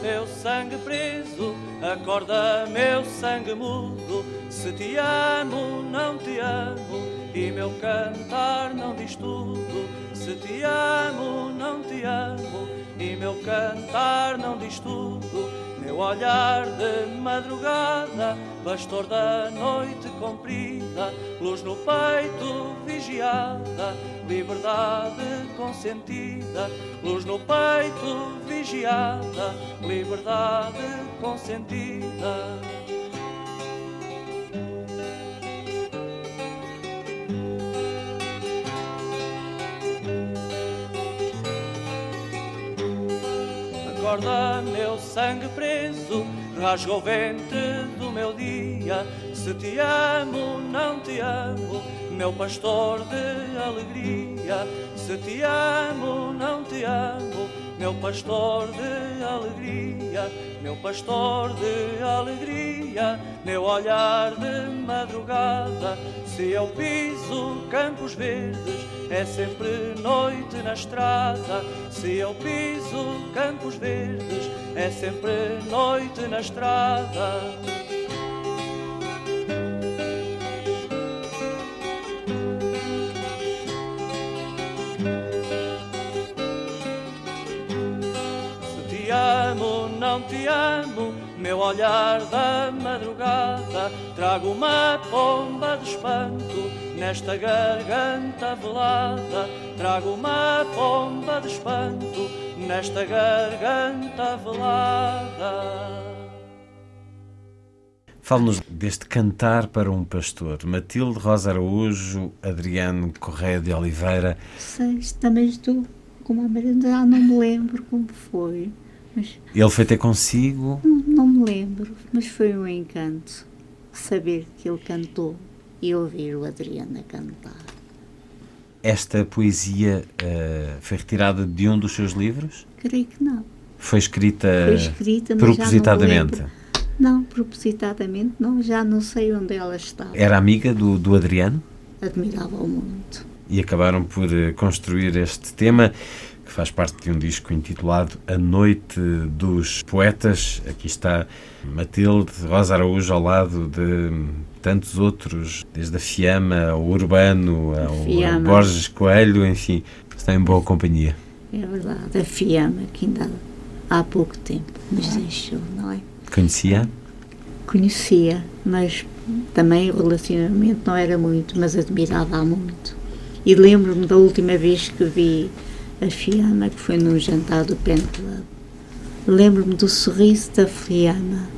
Meu sangue preso, acorda, meu sangue mudo. Se te amo, não te amo, e meu cantar não diz tudo. Se te amo, não te amo, e meu cantar não diz tudo. Olhar de madrugada, pastor da noite comprida, luz no peito vigiada, liberdade consentida, luz no peito vigiada, liberdade consentida. Acorda sangue preso, rasga o ventre do meu dia. Se te amo, não te amo, meu pastor de alegria. Se te amo, não te amo, meu pastor de alegria. Meu pastor de alegria, meu olhar de madrugada. Se eu piso campos verdes, é sempre noite na estrada. Se eu piso campos verdes, é sempre noite na estrada. Não te amo, meu olhar da madrugada. Trago uma pomba de espanto nesta garganta velada. Trago uma pomba de espanto nesta garganta velada. Fale-nos deste cantar para um pastor. Matilde Rosa Araújo, Adriano Correia de Oliveira. Sei, também estou com uma merenda, já não me lembro como foi. Mas Ele foi ter consigo. não, não me lembro, mas foi um encanto saber que ele cantou e ouvir o Adriano a cantar. Esta poesia eh, foi retirada de um dos seus livros? Creio que não. Foi escrita, Foi escrita, propositadamente? Não, propositadamente não, já não sei onde ela estava. Era amiga do, do Adriano? Admirava-o muito. e acabaram por eh, construir este tema que faz parte de um disco intitulado A Noite dos Poetas. Aqui está Matilde Rosa Araújo ao lado de tantos outros, desde a Fiamma ao Urbano, ao Fiamma. Borges Coelho, enfim, está em boa companhia. É verdade, a Fiamma, que ainda há pouco tempo nos deixou, não é? Conhecia? Conhecia, mas também o relacionamento não era muito, mas admirava-a muito. E lembro-me da última vez que vi a Fiamma, que foi num jantar do Pen Club. Lembro-me do sorriso da Fiamma.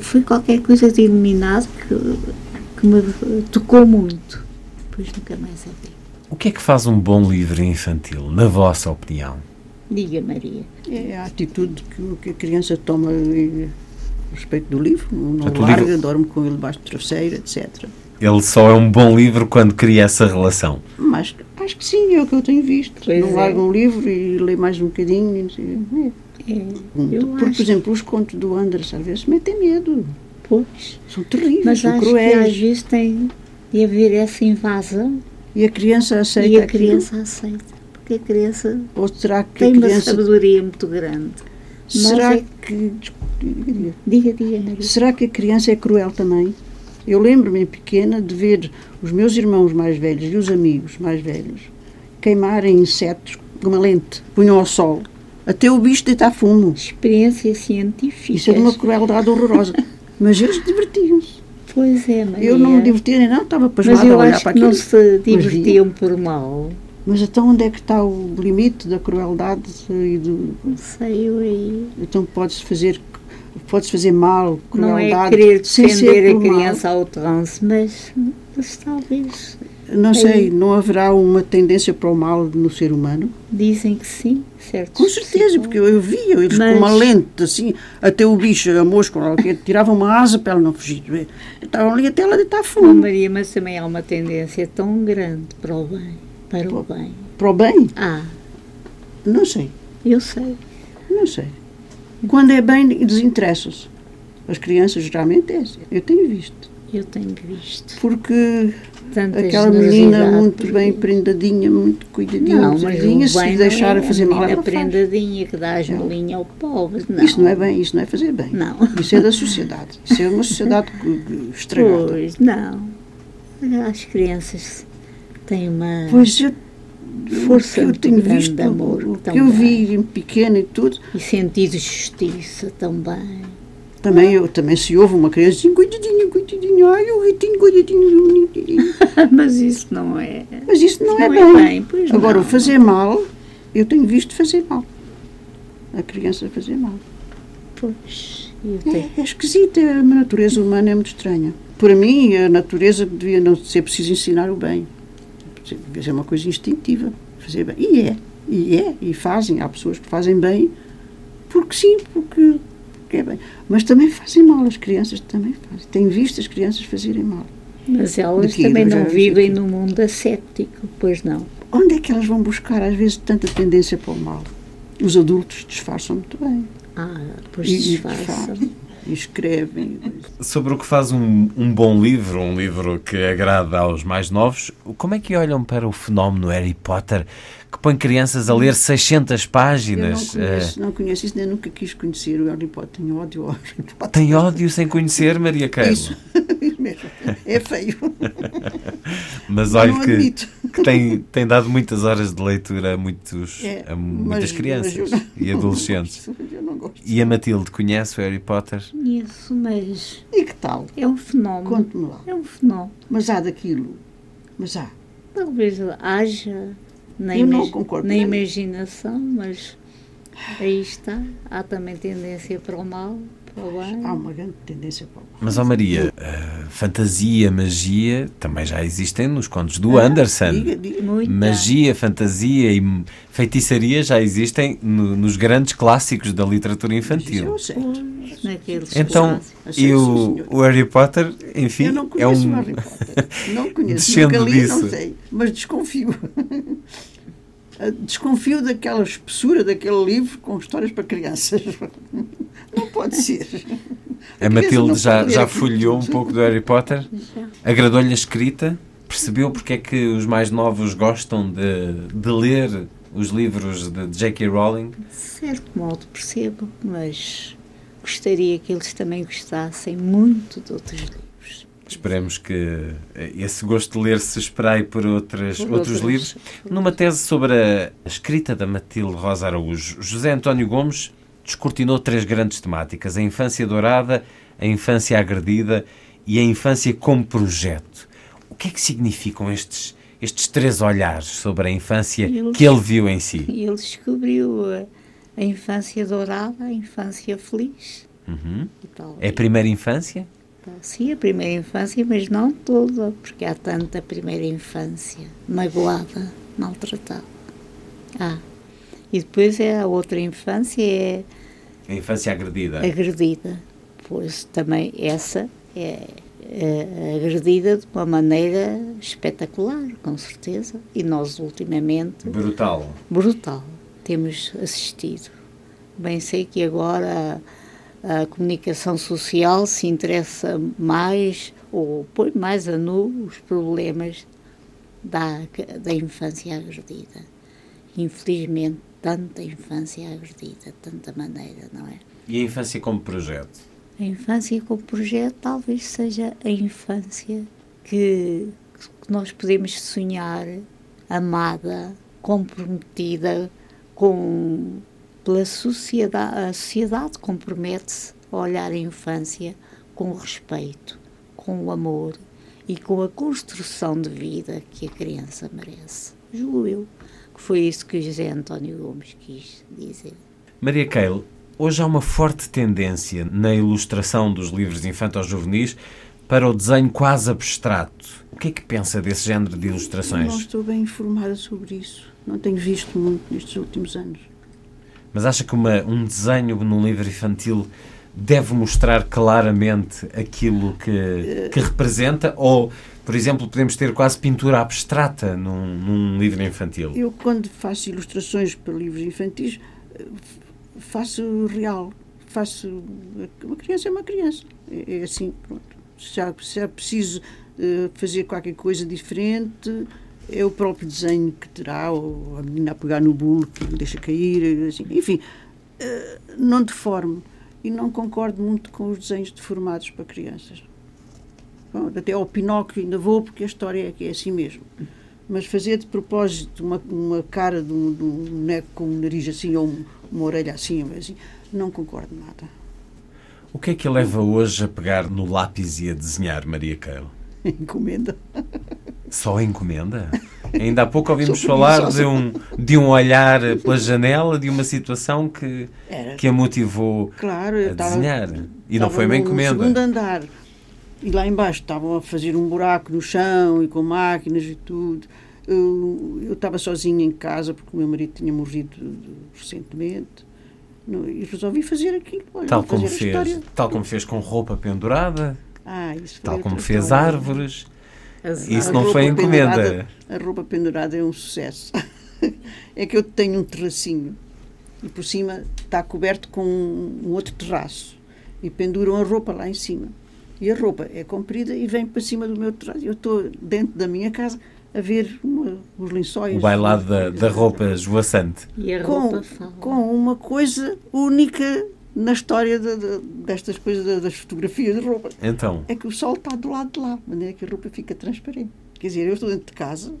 Foi qualquer coisa de iluminado que, que me tocou muito. Depois nunca mais a vi. O que é que faz um bom livro infantil, na vossa opinião? Diga, Maria. É a atitude que, a criança toma eh, a respeito do livro, não Portanto, larga, livro- dorme com ele debaixo de travesseiro, etc. Ele só é um bom livro quando cria essa relação. Mas acho que sim, é o que eu tenho visto. Pois não é. larga um livro e lê mais um bocadinho. e. É. eu Porque, acho- por exemplo, os contos do Anders às vezes metem medo. Pois. São terríveis, Mas são acho cruéis. que às vezes tem de haver essa invasão E a criança aceita e a aquilo? criança aceita. Porque a criança Ou será que tem a uma criança... sabedoria muito grande. Será é- que... Diga, diga. Diga, diga, Maria. Será que a criança é cruel também? Eu lembro-me, pequena, de ver os meus irmãos mais velhos e os amigos mais velhos queimarem insetos com uma lente, punham ao sol, até o bicho deitar fumo. Experiências científicas. Isso é de uma crueldade horrorosa. Mas eles divertiam-se. Pois é, Maria. Eu não me divertia nem não, estava Mas pasmada a eu olhar acho para que aquilo. não se Mas via. divertiam por mal. Mas então onde é que está o limite da crueldade e do... Não sei, eu aí... Então pode-se fazer, pode fazer mal, Não é crueldade, querer defender a por mal. criança ao trance, mas, mas talvez... Não sei, não haverá uma tendência para o mal no ser humano? Dizem que sim, certo? Com certeza, porque eu, eu via eles Mas- com uma lente assim, até o bicho, a mosca, tiravam uma asa para ela não fugir. Vê? Estavam ali até ela deitar Oh, fumo. Maria, mas também há uma tendência tão grande para o bem. Para o bem. Para o bem? Ah, Não sei, eu sei. não sei. Quando é bem, desinteressam-se. As crianças geralmente é assim. Eu tenho visto. Eu tenho visto. Porque tanta aquela menina muito bem prendadinha, muito cuidadinha, Não, cuidadinha, se bem lhe não deixar é a fazer mal, ela prendadinha que dá a esmolinha ao pobre. Não. Isso não é bem, isso não é fazer bem. Não. Isso é da sociedade. Isso é uma sociedade estragada. Pois, não. As crianças têm uma Pois eu, força eu tenho visto de amor. o que eu vi em pequeno e tudo. E sentido de justiça também. Também, eu, também se ouve uma criança assim, coitadinho, coitadinho, ai, o Ritinho, coitadinho, bonitinho. Mas isso não é. Mas isso não, Não é, é bem. bem, Agora, não. o fazer mal, eu tenho visto fazer mal. A criança fazer mal. Pois. É, é esquisita, a natureza humana é muito estranha. Para mim, a natureza devia não ser preciso ensinar o bem. Ser uma coisa instintiva, fazer bem. E é, e é, e fazem. Há pessoas que fazem bem porque sim, porque, porque é bem. Mas também fazem mal, as crianças também fazem. Tenho visto as crianças fazerem mal. Mas elas Daqui, também não vivem num mundo ascético, pois não. Onde é que elas vão buscar, às vezes, tanta tendência para o mal? Os adultos disfarçam muito bem. Ah, depois E- e disfarçam. disfarçam, E escrevem. Sobre o que faz um, um bom livro, um livro que agrada aos mais novos, como é que olham para o fenómeno Harry Potter, que põe crianças a ler 600 Eu não páginas? conheço, não conheço isso, nem nunca quis conhecer o Harry Potter. Tenho ódio ao Harry Potter. Eh, tem ódio sem conhecer Maria Keila. Isso, isso mesmo. É feio. Mas olha que, que tem, tem dado muitas horas de leitura a, muitos, É, a muitas mas- crianças mas eu não- e adolescentes. não gosto, eu não gosto. E a Matilde conhece o Harry Potter? Conheço, mas E que tal? é um fenómeno. Conte-me lá. É um fenómeno. Mas há daquilo. Mas há. Talvez haja na, concordo na imaginação, mas aí está. Há também tendência para o mal. Há uma grande tendência para o mal. Mas, ó Maria, a fantasia, magia também já existem nos contos do Ah, Anderson. diga, diga. Muita. Magia, fantasia e feitiçaria já existem no- nos grandes clássicos da literatura infantil. Eu sei. Pois, naqueles Então, e o, o Harry Potter, enfim, Eu não é conheço um. o Harry Potter. Não conheço. Descendo Nunca li, disso. não sei. Mas desconfio. Desconfio daquela espessura daquele livro com histórias para crianças. Não pode ser. A não Matilde já, já folheou um pouco do Harry Potter? Agradou-lhe a escrita? Percebeu porque é que os mais novos gostam de, de ler os livros de J.K. Rowling? De certo modo percebo, mas gostaria que eles também gostassem muito de outros livros. Esperemos que esse gosto de ler se espraie por outras, Por outros outros. livros. Numa tese sobre a escrita da Matilde Rosa Araújo, José António Gomes descortinou três grandes temáticas: a infância dourada, a infância agredida e a infância como projeto. O que é que significam estes, estes três olhares sobre a infância Eles- que ele viu em si? Ele descobriu a, a infância dourada, a infância feliz. Uhum. É a primeira infância? Sim, a primeira infância, mas não toda, porque há tanta primeira infância magoada, maltratada. Ah, e depois é a outra infância, é A infância agredida. agredida. Pois também essa é, é agredida de uma maneira espetacular, com certeza. E nós ultimamente Brutal. brutal temos assistido. Bem sei que agora a, comunicação social se interessa mais ou põe mais a nu os problemas da, da infância agredida. Infelizmente, tanta infância agredida, tanta maneira, não é? E a infância como projeto? A infância como projeto talvez seja a infância que, que nós podemos sonhar, amada, comprometida com pela sociedade. A sociedade compromete-se a olhar a infância com respeito, com o amor e com a construção de vida que a criança merece. Julgo eu que foi isso que José António Gomes quis dizer. Maria Keil, hoje há uma forte tendência na ilustração dos livros infantos juvenis para o desenho quase abstrato. O que é que pensa desse género de Não ilustrações? estou bem informada sobre isso. Não tenho visto muito nestes últimos anos. Mas acha que uma- um desenho num livro infantil deve mostrar claramente aquilo que, que representa? Ou, por exemplo, podemos ter quase pintura abstrata num, num livro infantil? Eu, quando faço ilustrações para livros infantis, eh, faço real. Faço. Uma criança é uma criança. É, é assim, pronto. Se é, se é preciso eh, fazer qualquer coisa diferente, é o próprio desenho que terá, ou a menina a pegar no bolo que deixa cair, assim, enfim, eh, não deformo. E não concordo muito com os desenhos deformados para crianças. Bom, até ao Pinóquio ainda vou, porque a história é é assim mesmo. Mas fazer de propósito uma, uma cara de um, boneco com um nariz assim, ou um- uma orelha assim, assim, não concordo nada. O que é que leva hoje a pegar no lápis e a desenhar, Maria Keilo? Encomenda. Só encomenda? Ainda há pouco ouvimos falar de um, de um olhar pela janela de uma situação que, Era. que a motivou Claro, a desenhar. E não foi uma no encomenda. segundo andar. E lá embaixo estavam a fazer um buraco no chão e com máquinas e tudo. Eu, estava sozinha em casa porque o meu marido tinha morrido recentemente. E resolvi fazer aquilo. Olha, Tal como, fez, tal como fez com roupa pendurada, Ah, isso foi tal como fez história. árvores. A Isso não roupa foi encomenda. pendurada- A roupa pendurada é um sucesso. é que eu tenho um terracinho e por cima está coberto com um, um outro terraço e penduram a roupa lá em cima. E a roupa é comprida e vem para cima do meu terraço. Eu estou dentro da minha casa a ver uma, os lençóis. O bailado da, da roupa esvoaçante. E a com, roupa fala. com uma coisa única na história de- de- destas coisas da- das fotografias de roupa. Então, É que o sol está do lado de lá, de maneira que a roupa fica transparente. Quer dizer, eu estou dentro de casa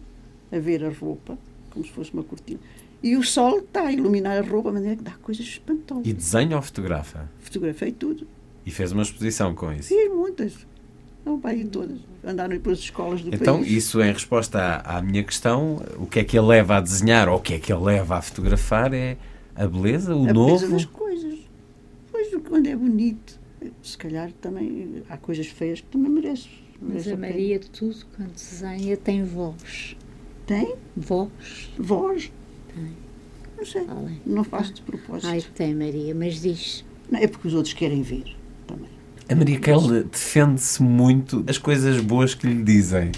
a ver a roupa, como se fosse uma cortina, e o sol está a iluminar a roupa, de maneira que dá coisas espantosas. e desenha ou fotografa? Fotografei tudo. E fez uma exposição com isso. Fiz muitas. Não, vai todas. Andaram pelas escolas do Então, país. isso em resposta à, à minha questão, o que é que ele leva a desenhar ou o que é que ele leva a fotografar é a beleza, o a novo. beleza das coisas. Pois, quando é bonito, se calhar também há coisas feias que também merece. Mas a pena. Maria, tudo quando desenha, tem voz. Tem? Voz. Voz? Tem. Não sei. Fala. Não faço de propósito. Ai, tem, Maria, mas diz. Não, é porque os outros querem ver também. A Maria Kelly defende-se muito das coisas boas que lhe dizem.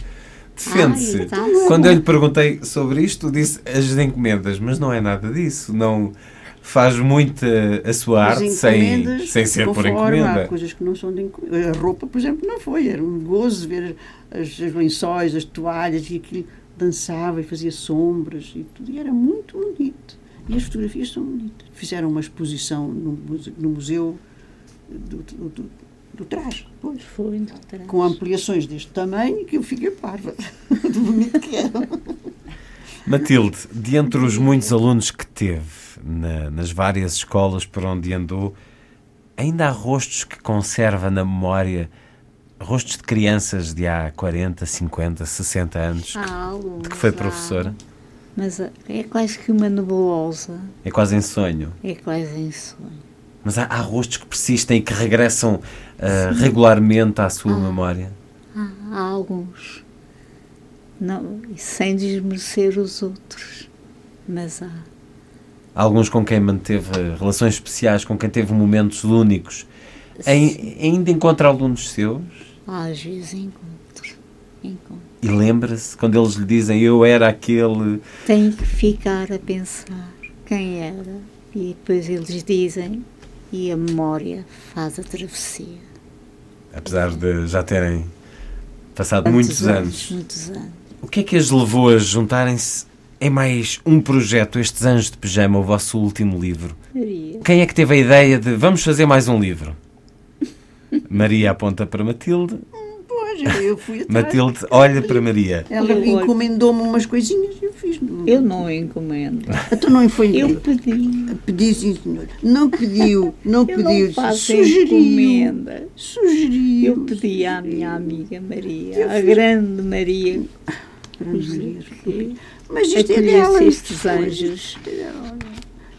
Defende-se. Tá. Quando eu lhe perguntei sobre isto, disse as encomendas, mas não é nada disso. Não faz muito a, a sua As arte sem, sem ser por conforme, Há encomenda. coisas que não são de encomenda. A roupa, por exemplo, não foi. Era um gozo ver as, as lençóis, as toalhas e aquilo dançava e fazia sombras e tudo. E era muito bonito. E as fotografias são bonitas. Fizeram uma exposição no, no museu do, do, do, do traje. Pois. Foi no traje. Com ampliações deste tamanho que eu fiquei parva. de bonito que era. Matilde, de entre os muitos alunos que teve na- nas várias escolas por onde andou, ainda há rostos que conserva na memória, rostos de crianças de há 40, 50, 60 anos, alguns, de que foi professora? Mas é quase que uma nebulosa. É quase em sonho. É quase em sonho. Mas há, há rostos que persistem e que regressam ah, regularmente à sua memória. Há, há alguns. Não, sem desmerecer os outros. Mas há. Alguns com quem manteve relações especiais, com quem teve momentos únicos. Ai- ainda encontra alunos seus Às vezes encontro. Encontro. e lembra-se quando eles lhe dizem eu era aquele. Tenho que ficar a pensar quem era. E depois eles dizem e a memória faz a travessia. Apesar de já terem passado muitos anos. Muitos anos. O que é que as levou a juntarem-se em mais um projeto, estes Anjos de Pijama, o vosso último livro? Maria. Quem é que teve a ideia de vamos fazer mais um livro? Maria aponta para Matilde. Pois, eu fui atrás. Matilde olha para Maria. Ela encomendou-me umas coisinhas e eu fiz. Eu não encomendo. Então não foi Eu pedi. Pedi, sim, senhor. Não pediu, não Eu pediu. não faço sugeriu. encomenda. Sugeriu. Eu pedi à minha amiga Maria, Eu a fiz- grande Maria, Grande Maria, Mas isto é dela. estes foi. anjos.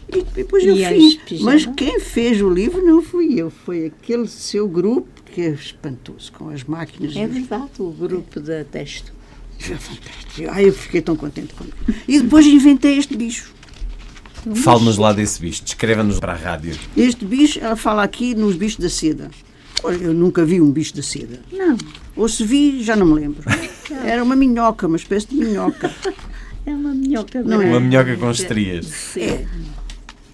E depois eu fiz. Mas quem fez o livro não fui eu, foi aquele seu grupo que é espantoso, com as máquinas. É verdade, o grupo da texto. Ai, eu fiquei tão contente com E depois inventei este bicho. Fale-nos lá desse bicho, descreva-nos para a rádio. Este bicho, ela fala aqui nos bichos da seda. Olha, eu nunca vi um bicho da seda. Não. Ou se vi, já não me lembro. Era uma minhoca, uma espécie de minhoca. É uma minhoca Não é? Uma minhoca com estrias. É.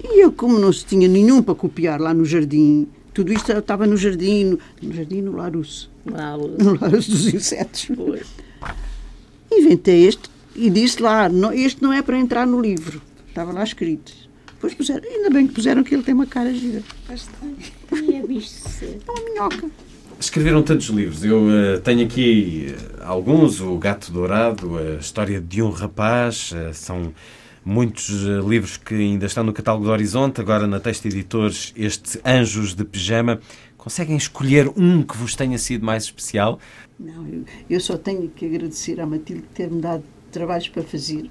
E eu, como não se tinha nenhum para copiar lá no jardim, tudo isto estava no jardim, no, no jardim, no Larusso. No Larusso dos insetos. Inventei este e disse lá, não, este não é para entrar no livro. Estava lá escrito. Depois puseram, ainda bem que puseram que ele tem uma cara gira. Tinha visto ser. É uma minhoca. Escreveram tantos livros. Eu eh, tenho aqui eh, alguns: O Gato Dourado, A História de um Rapaz. eh, são muitos eh, livros que ainda estão no catálogo do Horizonte. Agora, na Texto Editores, este Anjos de Pijama. Conseguem escolher um que vos tenha sido mais especial? Não, eu, eu só tenho que agradecer à Matilde ter-me dado trabalhos para fazer.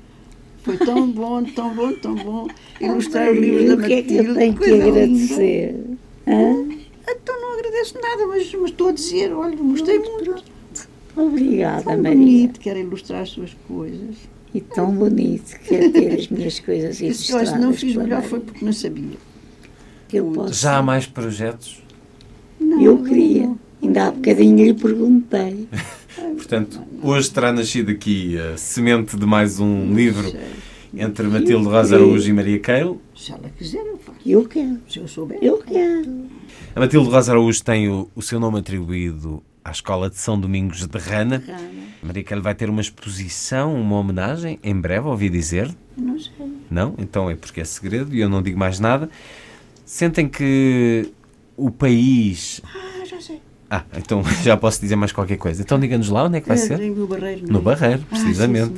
Foi tão bom, tão bom, tão bom ilustrar os livros da o que é Matilde. que eu tenho que agradecer? Hã? Então não agradeço nada, mas, mas estou a dizer, olha, gostei muito. Obrigada, Tão Maria. bonito, quero ilustrar as suas coisas. E tão bonito que é ter as minhas coisas E ilustradas. se não fiz melhor Maria. foi porque não sabia. Eu posso. Já há mais projetos? eu queria. Ainda há bocadinho lhe perguntei. Portanto, hoje terá nascido aqui a semente de mais um livro entre Matilde Rosa Araújo e Maria Keil. Se ela quiser, eu faço. Eu quero. Se eu souber. Eu quero. A Matilde Rosa Araújo tem o, o seu nome atribuído à Escola de São Domingos de Rana. Maria Keil vai ter uma exposição, uma homenagem, em breve, ouvi dizer. Não sei. Não? Então é porque é segredo e eu não digo mais nada. Sentem que o país. Ah, já sei. Ah, então já posso dizer mais qualquer coisa. Então diga-nos lá onde é que vai É, ser? no Barreiro, No é? Barreiro, Ah, sim, precisamente.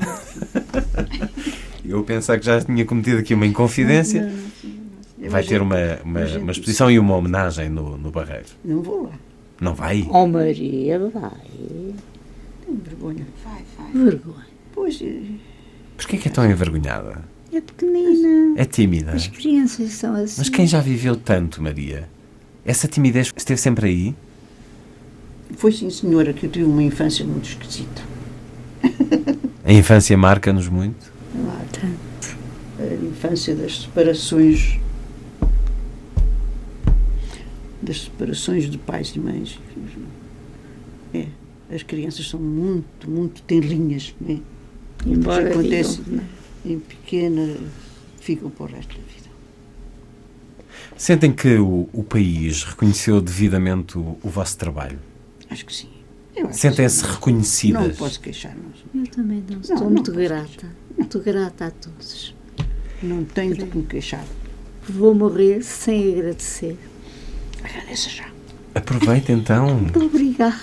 eu pensar que já tinha cometido aqui uma inconfidência. Não, não, sim, não. Vai ter uma, uma, uma exposição e uma homenagem no, no Barreiro. Não vou lá. Não vai? Oh, Maria, vai. Tenho vergonha. Vai, vai. Vergonha. Pois, eh, Porquê que é tão envergonhada? É pequenina. É tímida. As crianças são assim. Mas quem já viveu tanto, Maria? Essa timidez esteve sempre aí? foi sim, senhora, que eu tive uma infância muito esquisita. A infância marca-nos muito? Tanto. A infância das separações. Das separações de pais e mães. É, as crianças são muito, muito tenrinhas, não é? Embora acontece digam, em pequena, ficam para o resto da vida. Sentem que o, o país reconheceu devidamente o, o vosso trabalho? Acho que sim. Sentem-se reconhecidas? Não posso queixar, não. Eu também não. Estou não muito posso grata. Muito grata a todos. Não tenho de que me queixar. Vou morrer sem agradecer. Agradeça já. Aproveita então. Muito obrigada.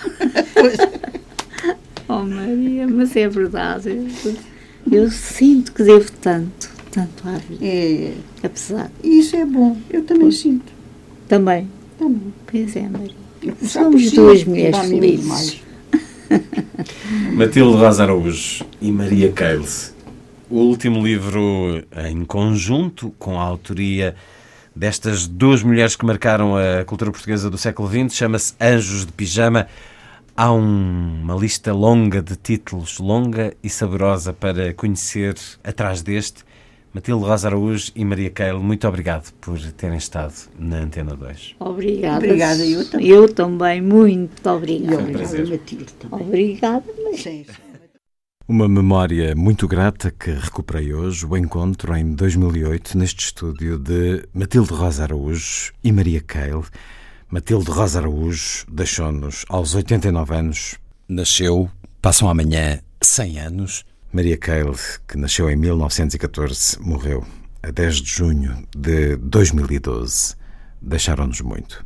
oh, Maria, mas é verdade. Eu sinto que devo tanto, tanto à vida. É, Apesar. isso é bom. Eu também sinto. Também. Também. Pois é, Maria. Somos duas mulheres felizes. Matilde Araújo e Maria Keiles. O último livro em conjunto, com a autoria destas duas mulheres que marcaram a cultura portuguesa do século XX, chama-se Anjos de Pijama. Há um- uma lista longa de títulos, longa e saborosa para conhecer atrás deste. Matilde Rosa Araújo e Maria Keil, muito obrigado por terem estado na Antena 2. Obrigada. Obrigada, eu também. Eu também, muito E obrigada. obrigada, Matilde, também. Obrigada, mas sim. Uma memória muito grata que recuperei hoje, o encontro em 2008 neste estúdio de Matilde Rosa Araújo e Maria Keil. Matilde Rosa Araújo deixou-nos aos 89 anos, nasceu, passam amanhã 100 anos. Maria Keil, que nasceu em 1914, morreu a 10 de junho de 2012. Deixaram-nos muito.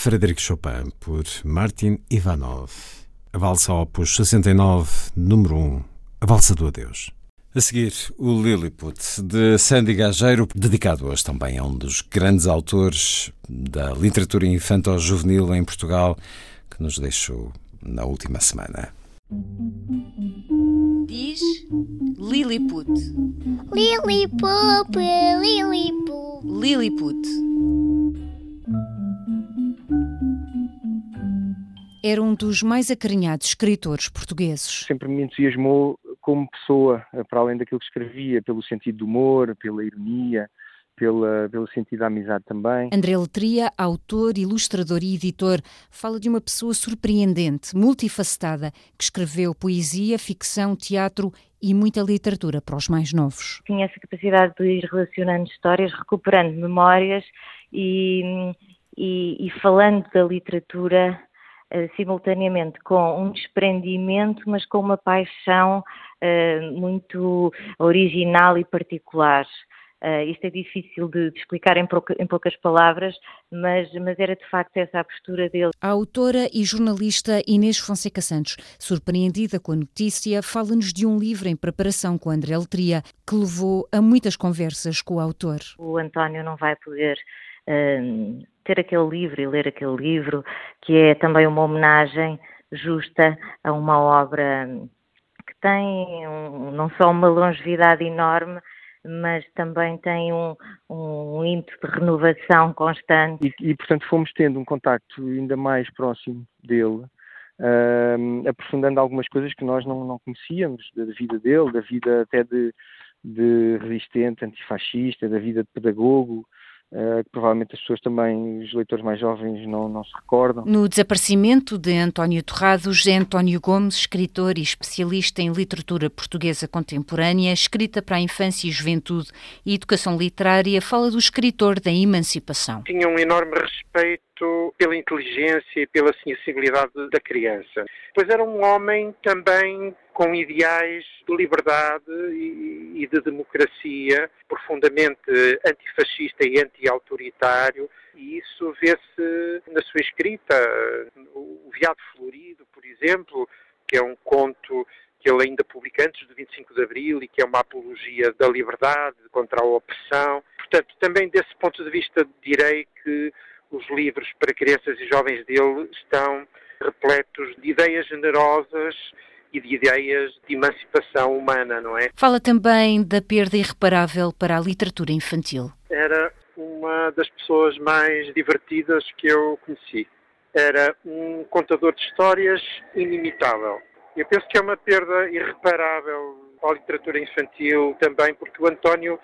Frederic Chopin, por Martin Ivanov. A valsa opus 69, número 1, a valsa do adeus. A seguir, o Lilliput, de Sandy Gageiro, dedicado hoje também a um dos grandes autores da literatura infantil-juvenil em Portugal, que nos deixou na última semana. Diz Lilliput. Lilliput, Lilliput. Lilliput. Era um dos mais acarinhados escritores portugueses. Sempre me entusiasmou como pessoa, para além daquilo que escrevia, pelo sentido do humor, pela ironia, pela, pelo sentido da amizade também. André Letria, autor, ilustrador e editor, fala de uma pessoa surpreendente, multifacetada, que escreveu poesia, ficção, teatro e muita literatura para os mais novos. Tinha essa capacidade de ir relacionando histórias, recuperando memórias e, e, e falando da literatura simultaneamente com um desprendimento, mas com uma paixão uh, muito original e particular. Uh, isto é difícil de, de explicar em, pouca, em, poucas palavras, mas, mas, era de facto essa a postura dele. A autora e jornalista Inês Fonseca Santos, surpreendida com a notícia, fala-nos de um livro em preparação com André Letria, que levou a muitas conversas com o autor. O António não vai poder ter aquele livro e ler aquele livro, que é também uma homenagem justa a uma obra que tem um, não só uma longevidade enorme, mas também tem um, um ímpeto de renovação constante. E, e, portanto, fomos tendo um contacto ainda mais próximo dele, uh, aprofundando algumas coisas que nós não, não conhecíamos da vida dele, da vida até de, de resistente, antifascista, da vida de pedagogo, Uh, que provavelmente as pessoas também, os leitores mais jovens, não, não se recordam. No desaparecimento de António Torrado, José António Gomes, escritor e especialista em literatura portuguesa contemporânea, escrita para a infância e juventude e educação literária, fala do escritor da emancipação. Tinha um enorme respeito pela inteligência e pela sensibilidade da criança. Pois era um homem também com ideais de liberdade e, de democracia, profundamente antifascista e anti-autoritário, e isso vê-se na sua escrita. O Viado Florido, por exemplo, que é um conto que ele ainda publica antes do 25 de Abril e que é uma apologia da liberdade contra a opressão. Portanto, também desse ponto de vista direi que os livros para crianças e jovens dele estão repletos de ideias generosas e de ideias de emancipação humana, não é? Fala também da perda irreparável para a literatura infantil. Era uma das pessoas mais divertidas que eu conheci. Era um contador de histórias inimitável. Eu penso que é uma perda irreparável a literatura infantil também, porque o António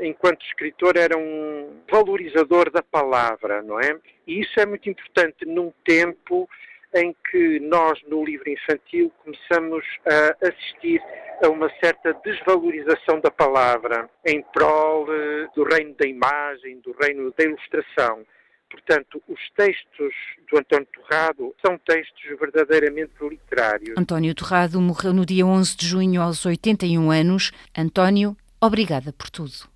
enquanto escritor, era um valorizador da palavra, não é? E isso é muito importante num tempo em que nós, no livro infantil, começamos a assistir a uma certa desvalorização da palavra em prol eh, do reino da imagem, do reino da ilustração. Portanto, os textos do António Torrado são textos verdadeiramente literários. António Torrado morreu no dia 11 de junho aos 81 anos. António, obrigada por tudo.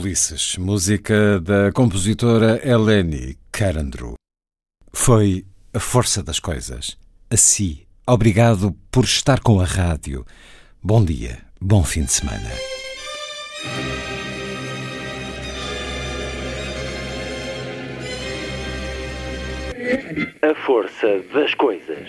Ulisses, música da compositora Eleni Carandru. Foi a força das coisas. Assim, obrigado por estar com a rádio. Bom dia, bom fim de semana. A força das coisas.